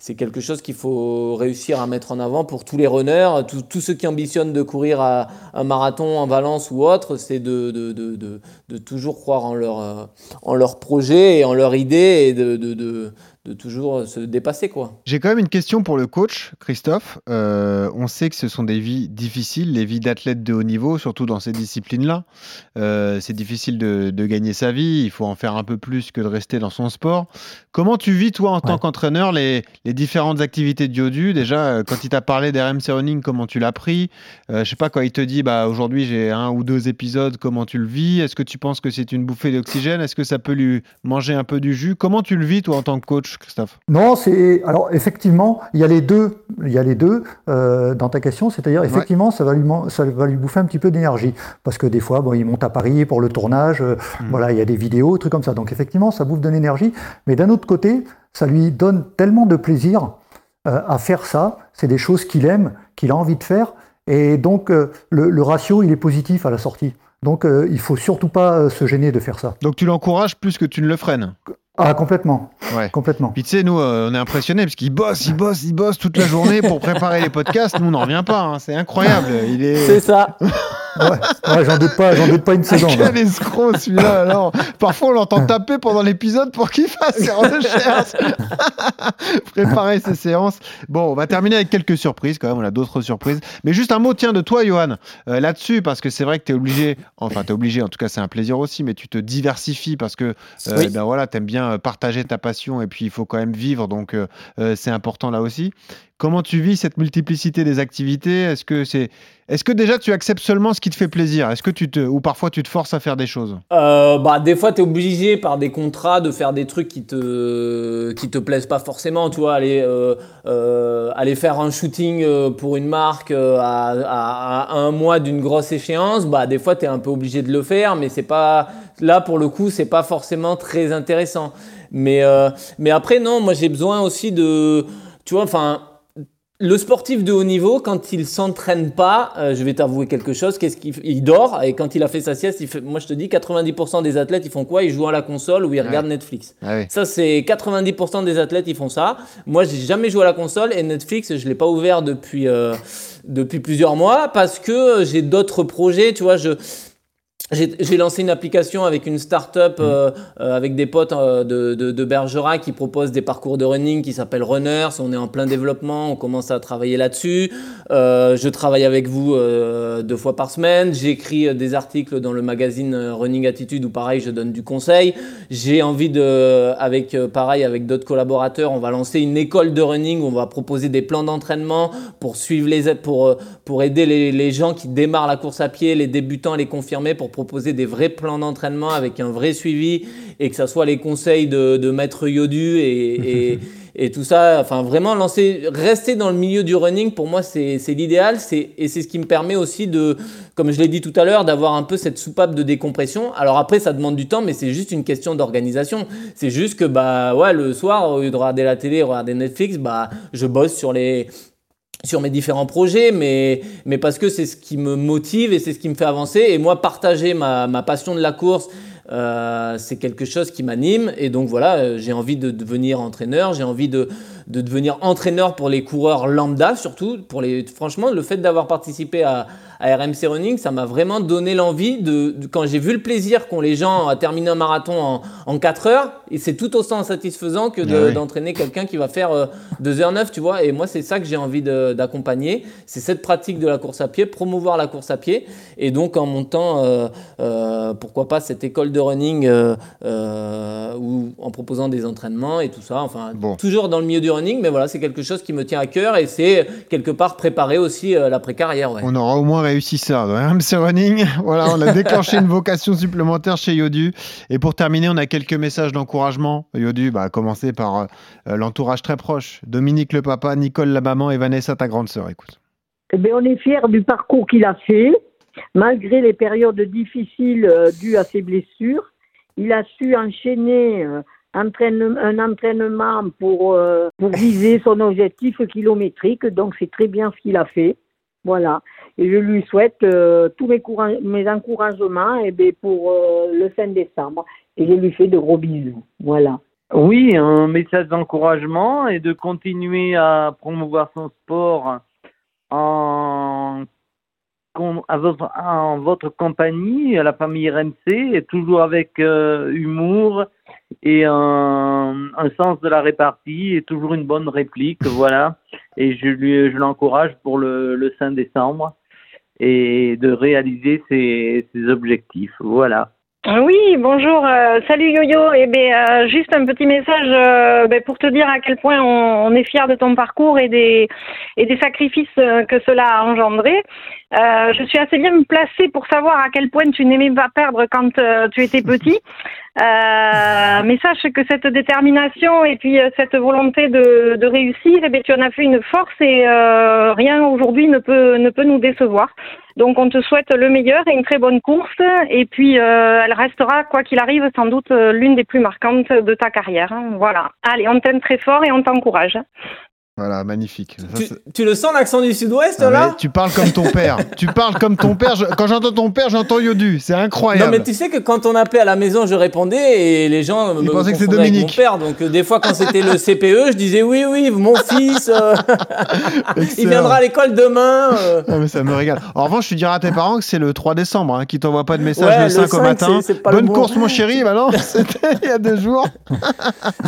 c'est quelque chose qu'il faut réussir à mettre en avant pour tous les runners, tous tous ceux qui ambitionnent de courir à un marathon en Valence ou autre, c'est de, de, de, de, de toujours croire en leur, euh, en leur projet et en leur idée et de, de, de, de toujours se dépasser. quoi. J'ai quand même une question pour le coach, Christophe. Euh, on sait que ce sont des vies difficiles, les vies d'athlètes de haut niveau, surtout dans ces disciplines-là. Euh, c'est difficile de, de gagner sa vie, il faut en faire un peu plus que de rester dans son sport. Comment tu vis, toi, en tant qu'entraîneur, les, les différentes activités de Yodu. Déjà, euh, quand il t'a parlé d'RMC Running, comment tu l'as pris Euh, Je sais pas, quand il te dit, bah, aujourd'hui j'ai un ou deux épisodes, comment tu le vis? Est-ce que tu penses que c'est une bouffée d'oxygène? Est-ce que ça peut lui manger un peu du jus? Comment tu le vis, toi, en tant que coach, Christophe? Non, c'est alors effectivement, il y a les deux, il y a les deux euh, dans ta question, c'est-à-dire effectivement, ça va lui man- ça va lui bouffer un petit peu d'énergie. Parce que des fois, bon, il monte à Paris pour le tournage, euh, voilà, il y a des vidéos, trucs comme ça. Donc effectivement, ça bouffe de l'énergie, mais d'un autre côté, ça lui donne tellement de plaisir euh, à faire ça. C'est des choses qu'il aime, qu'il a envie de faire, et donc euh, le, le ratio, il est positif à la sortie. Donc euh, il faut surtout pas euh, se gêner de faire ça. Donc tu l'encourages plus que tu ne le freines? Ah complètement. Ouais. Complètement. Puis tu sais, nous, euh, on est impressionnés parce qu'il bosse, il bosse, il bosse toute la journée pour préparer les podcasts. Nous, on n'en revient pas. hein. C'est incroyable. Il est. C'est ça. Ouais, j'en doute pas, j'en doute pas une seconde. Quel escroc celui-là alors Parfois on l'entend taper pendant l'épisode pour qu'il fasse ses recherches Préparer ses séances. Bon, on va terminer avec quelques surprises quand même, on a d'autres surprises. Mais juste un mot, tiens, de toi Johan, euh, là-dessus, parce que c'est vrai que tu es obligé, enfin tu es obligé, en tout cas c'est un plaisir aussi, mais tu te diversifies parce que euh, Oui. ben voilà, tu aimes bien partager ta passion et puis il faut quand même vivre, donc euh, c'est important là aussi. Comment tu vis cette multiplicité des activités? Est-ce que c'est, est-ce que déjà tu acceptes seulement ce qui te fait plaisir? Est-ce que tu te, ou parfois tu te forces à faire des choses? Euh, bah, des fois, tu es obligé par des contrats de faire des trucs qui te, qui te plaisent pas forcément. Tu vois, aller, euh, euh, aller faire un shooting pour une marque à, à- un mois d'une grosse échéance, bah, des fois, tu es un peu obligé de le faire, mais c'est pas, là, pour le coup, c'est pas forcément très intéressant. Mais, mais après, non, moi, j'ai besoin aussi de, tu vois, enfin, le sportif de haut niveau, quand il s'entraîne pas, euh, je vais t'avouer quelque chose, qu'est-ce qu'il il dort et quand il a fait sa sieste, il fait, moi je te dis 90% des athlètes ils font quoi? Ils jouent à la console ou ils regardent Netflix. Ah oui. Ça c'est 90% des athlètes ils font ça. Moi j'ai jamais joué à la console et Netflix je l'ai pas ouvert depuis euh, depuis plusieurs mois parce que j'ai d'autres projets, tu vois, je j'ai lancé une application avec une start-up euh, euh, avec des potes euh, de, de, de Bergerac qui propose des parcours de running qui s'appelle Runners. On est en plein développement, on commence à travailler là-dessus. Je travaille avec vous deux fois par semaine. J'écris des articles dans le magazine Running Attitude où pareil, je donne du conseil. J'ai envie de, avec pareil, avec d'autres collaborateurs, on va lancer une école de running où on va proposer des plans d'entraînement pour suivre les aides, pour, pour aider les, les gens qui démarrent la course à pied, les débutants, les confirmés, pour proposer des vrais plans d'entraînement avec un vrai suivi et que ça soit les conseils de, de maître Yodu et, et, et tout ça. Enfin, vraiment lancer, rester dans le milieu du running, pour moi, c'est l'idéal. C'est Et c'est ce qui me permet aussi de, comme je l'ai dit tout à l'heure, d'avoir un peu cette soupape de décompression. Alors après, ça demande du temps, mais c'est juste une question d'organisation. C'est juste que, bah, ouais, le soir, au lieu de regarder la télé, regarder Netflix, bah, je bosse sur les sur mes différents projets, mais, mais parce que c'est ce qui me motive et c'est ce qui me fait avancer. Et moi, partager ma, ma passion de la course, euh, c'est quelque chose qui m'anime. Et donc voilà, euh, j'ai envie de devenir entraîneur, j'ai envie de, de devenir entraîneur pour les coureurs lambda, surtout. Pour les, franchement, le fait d'avoir participé à, à RMC Running, ça m'a vraiment donné l'envie de, de- quand j'ai vu le plaisir qu'ont les gens à terminer un marathon en, en 4 heures, et c'est tout autant satisfaisant que de- Ah oui. d'entraîner quelqu'un qui va faire euh, 2h09, tu vois. Et moi, c'est ça que j'ai envie d'accompagner. C'est cette pratique de la course à pied, promouvoir la course à pied. Et donc, en montant, euh, euh, pourquoi pas, cette école de running euh, ou en proposant des entraînements et tout ça. Enfin, toujours dans le milieu du running Running, mais voilà, c'est quelque chose qui me tient à cœur et c'est quelque part préparer aussi euh, l'après-carrière. Ouais. On aura au moins réussi ça RMC Running. Voilà, on a déclenché une vocation supplémentaire chez Yodu. Et pour terminer, on a quelques messages d'encouragement. Yodu, bah, à commencer par euh, l'entourage très proche. Dominique le papa, Nicole la maman et Vanessa ta grande sœur. Écoute. Eh bien, on est fiers du parcours qu'il a fait, malgré les périodes difficiles euh, dues à ses blessures. Il a su enchaîner euh, un entraînement pour, euh, pour viser son objectif kilométrique, donc c'est très bien ce qu'il a fait. Voilà. Et je lui souhaite euh, tous mes, courage- mes encouragements eh bien, pour euh, le 5 décembre. Et je lui fais de gros bisous. Voilà. Oui, un message d'encouragement et de continuer à promouvoir son sport en, à votre, en votre compagnie, à la famille RMC, et toujours avec humour et un, sens de la répartie et toujours une bonne réplique, voilà. Et je lui, je l'encourage pour le, le 5 décembre et de réaliser ses, ses objectifs, voilà. Oui, bonjour, euh, salut Yo-Yo. Eh bien, euh, juste un petit message euh, ben, pour te dire à quel point on, on est fiers de ton parcours et des, et des sacrifices euh, que cela a engendré. Euh, je suis assez bien placée pour savoir à quel point tu n'aimais pas perdre quand euh, tu étais petit. Mais sache que cette détermination et puis cette volonté de, de réussir, eh bien, tu en as fait une force et rien aujourd'hui ne peut, ne peut nous décevoir. Donc on te souhaite le meilleur et une très bonne course. Et puis euh, elle restera, quoi qu'il arrive, sans doute euh, l'une des plus marquantes de ta carrière. hein. Voilà. Allez, on t'aime très fort et on t'encourage. Voilà, magnifique. Tu, c'est- tu le sens l'accent du sud-ouest Ah, là tu parles comme ton père. tu parles comme ton père. Je- Quand j'entends ton père, j'entends Yodu. C'est incroyable. Non mais tu sais que quand on appelait à la maison, je répondais et les gens me pensaient que avec Dominique. mon père. Donc euh, des fois quand c'était le CPE, je disais oui oui, mon fils, euh, il viendra à l'école demain. euh. Ah, mais ça me régale. En revanche, tu diras à tes parents que c'est le 3 décembre, hein, qui t'envoie pas de message Ouais, le le 5 au 5, matin. c'est- c'est pas le Bonne bon. course, mon chéri. Bah non, c'était il y a deux jours.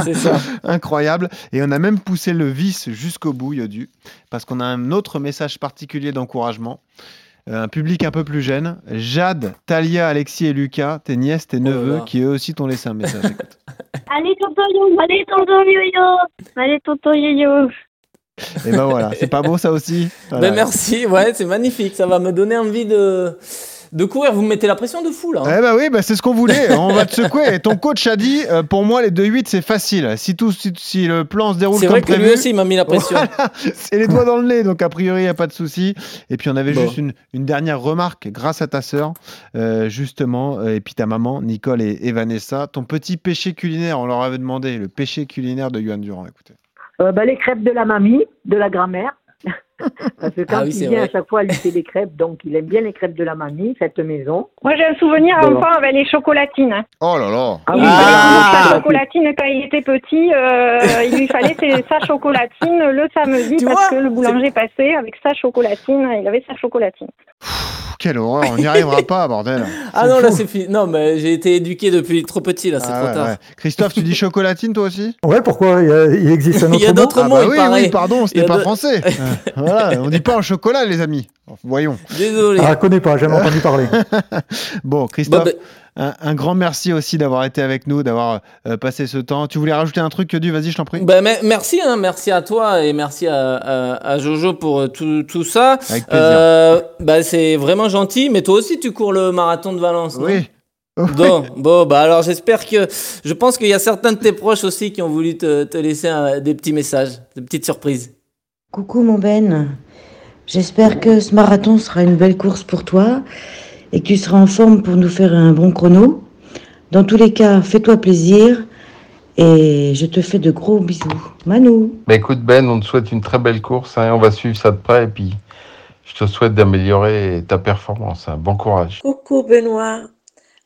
C'est ça. Incroyable. Et on a même poussé le vice jusqu'au bout, Yodu, parce qu'on a un autre message particulier d'encouragement. Euh, Un public un peu plus jeune. Jade, Talia, Alexis et Lucas, tes nièces, tes neveux, là. qui eux aussi t'ont laissé un message. Écoute. Allez, tonton yo, allez, tonton yo-yo. Allez, tonton yo-yo. Et ben voilà, c'est pas beau ça aussi Voilà. Ben merci, ouais, c'est magnifique. Ça va me donner envie de, de courir. Vous me mettez la pression de fou là. hein. Eh ben oui, bah c'est ce qu'on voulait. On va te secouer. Et ton coach a dit, euh, pour moi, les 2-8, c'est facile. Si, tout, si, si le plan se déroule C'est comme vrai que prévu, lui aussi il m'a mis la pression. Voilà, c'est les doigts dans le nez, donc a priori, il n'y a pas de souci. Et puis, on avait Bon. juste une, une dernière remarque grâce à ta sœur, euh, justement, euh, et puis ta maman, Nicole et, et Vanessa. Ton petit péché culinaire, on leur avait demandé, le péché culinaire de Yohan Durand. Écoutez. Euh, bah, les crêpes de la mamie, de la grand-mère. Parce que quand Ah oui, c'est il vient vrai. à chaque fois, il fait des crêpes, donc il aime bien les crêpes de la mamie, cette maison. Moi j'ai un souvenir Voilà. enfant avec les chocolatines. Oh là là Ah Il lui toujours sa ah, chocolatine quand il était petit. euh, il lui fallait sa chocolatine le samedi Tu parce que le boulanger passait avec sa chocolatine. Il avait sa chocolatine. Quelle horreur, on n'y arrivera pas, bordel. Ah non, là c'est fini. Non, mais j'ai été éduqué depuis trop petit là, c'est Ah trop ouais, tard. ouais. Christophe, tu dis chocolatine toi aussi? Ouais, pourquoi? Il, y a- il existe un autre Il y a mot? d'autres Ah mots, bah il oui, paraît. oui, pardon, c'était pas de- français. Euh, voilà, on dit pas en chocolat, les amis. Voyons. Désolé. Ah, je connais pas, j'ai jamais entendu parler. Bon, Christophe, Bon, un, un grand merci aussi d'avoir été avec nous, d'avoir euh, passé ce temps. Tu voulais rajouter un truc, Yodu Vas-y, je t'en prie. Ben, me- merci, hein, merci à toi et merci à, à- à Jojo pour euh, tout, tout ça. Avec plaisir. Euh, ben, c'est vraiment gentil, mais toi aussi tu cours le marathon de Valence. non? Oui. Bon, bon, bah alors j'espère que. Je pense qu'il y a certains de tes proches aussi qui ont voulu te, te laisser un- des petits messages, des petites surprises. Coucou mon Ben, j'espère que ce marathon sera une belle course pour toi et que tu seras en forme pour nous faire un bon chrono. Dans tous les cas, fais-toi plaisir et je te fais de gros bisous. Manu Bah écoute Ben, on te souhaite une très belle course, hein, on va suivre ça de près et puis je te souhaite d'améliorer ta performance. hein. Bon courage. Coucou Benoît,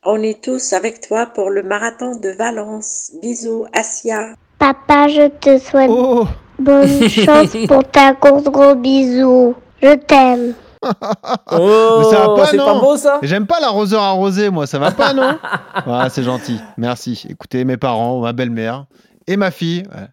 on est tous avec toi pour le marathon de Valence. Bisous, Asia. Papa, je te souhaite Oh bonne chance pour ta course. Gros bisous. Je t'aime. Oh, Mais ça va pas, c'est non pas beau ça J'aime pas l'arroseur arrosé, moi, ça va pas, non Ouais, c'est gentil. Merci. Écoutez, mes parents, ma belle-mère et ma fille. ouais.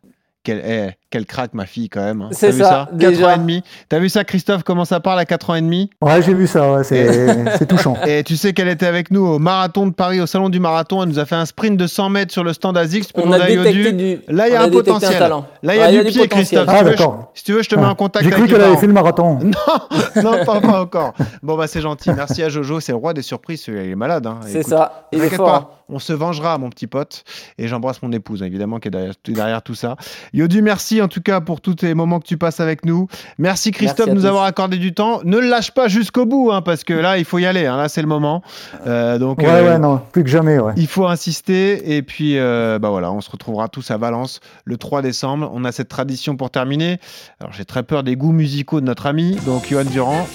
Quelle, eh, quel crack ma fille quand même. hein. C'est vu ça, ça? 4 déjà. ans et demi. T'as vu ça Christophe comment ça parle à 4 ans et demi? Ouais, j'ai vu ça, ouais, c'est touchant. Et tu sais qu'elle était avec nous au marathon de Paris, au salon du marathon. Elle nous a fait un sprint de 100 mètres sur le stand ASICS. On a détecté du- Là, il y a a un potentiel. talent. Là, il y a Ouais, il y a du du pied, potentiel. Christophe. Si Ah, tu veux, je- d'accord. Si tu veux, je te mets en contact J'ai cru qu'elle avait fait le marathon. Non, non, pas, pas encore. Bon, bah, c'est gentil. Merci à Jojo. C'est le roi des surprises. Il est malade. Hein. C'est ça, il est fort, pas. hein. On se vengera, mon petit pote. Et j'embrasse mon épouse, évidemment, qui est derrière, derrière tout ça. Yodu, merci en tout cas pour tous les moments que tu passes avec nous. Merci Christophe Merci de nous tous. avoir accordé du temps. Ne le lâche pas jusqu'au bout, hein, parce que là, il faut y aller. hein. Là, c'est le moment. Euh, donc, Ouais, euh, ouais, non, plus que jamais, ouais. il faut insister et puis euh, bah voilà, on se retrouvera tous à Valence le 3 décembre. On a cette tradition pour terminer. Alors j'ai très peur des goûts musicaux de notre ami, donc Johan Durand.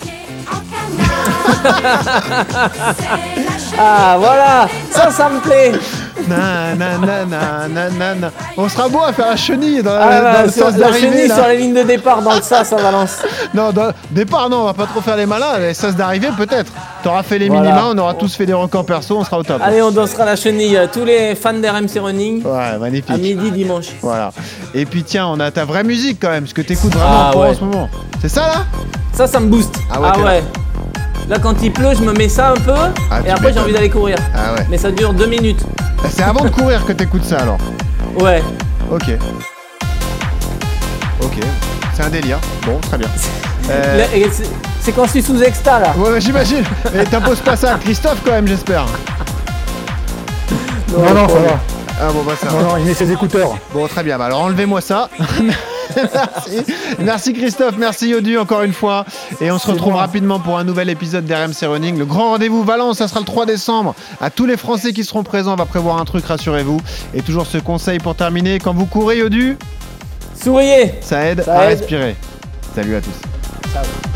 Ah voilà, ça, ça me plaît. Na, na, na. On sera beau à faire la chenille dans, Ah, là, le sens la chenille là. sur la ligne de départ dans le sas à Valence. Non, dans- départ non, on va pas trop faire les malins. Les sas d'arrivée peut-être. T'auras fait les Voilà. minima, on aura tous fait des records perso, on sera au top. Allez, on dansera la chenille. Tous les fans d'RMC Running Ouais, magnifique. à midi dimanche. Voilà. Et puis tiens, on a ta vraie musique quand même, ce que t'écoutes vraiment Ah, pour ouais. en ce moment. C'est ça là? Ça, ça me booste. Ah ouais, t'es là. Quand il pleut, je me mets ça un peu Ah, et après, j'ai envie d'aller courir. Ah ouais. Mais ça dure deux minutes. C'est avant de courir que t'écoutes ça alors. Ouais. Ok. Ok. C'est un délire. Bon, très bien. Euh, et c'est- quand je suis sous exta là. Ouais, j'imagine. Mais t'imposes pas ça à Christophe quand même, j'espère. Non, non, ça va. Ah bon, bah ça. Non, non, il met ses écouteurs. Bon, très bien. Bah, alors enlevez-moi ça. merci. Merci Christophe, merci Yodu encore une fois. Et on se retrouve rapidement pour un nouvel épisode d'RMC Running. Le grand rendez-vous Valence, ça sera le 3 décembre. À tous les Français qui seront présents, on va prévoir un truc, rassurez-vous. Et toujours ce conseil pour terminer, quand vous courez Yodu, Souriez. ça aide Ça à aide. respirer. Salut à tous. Ciao.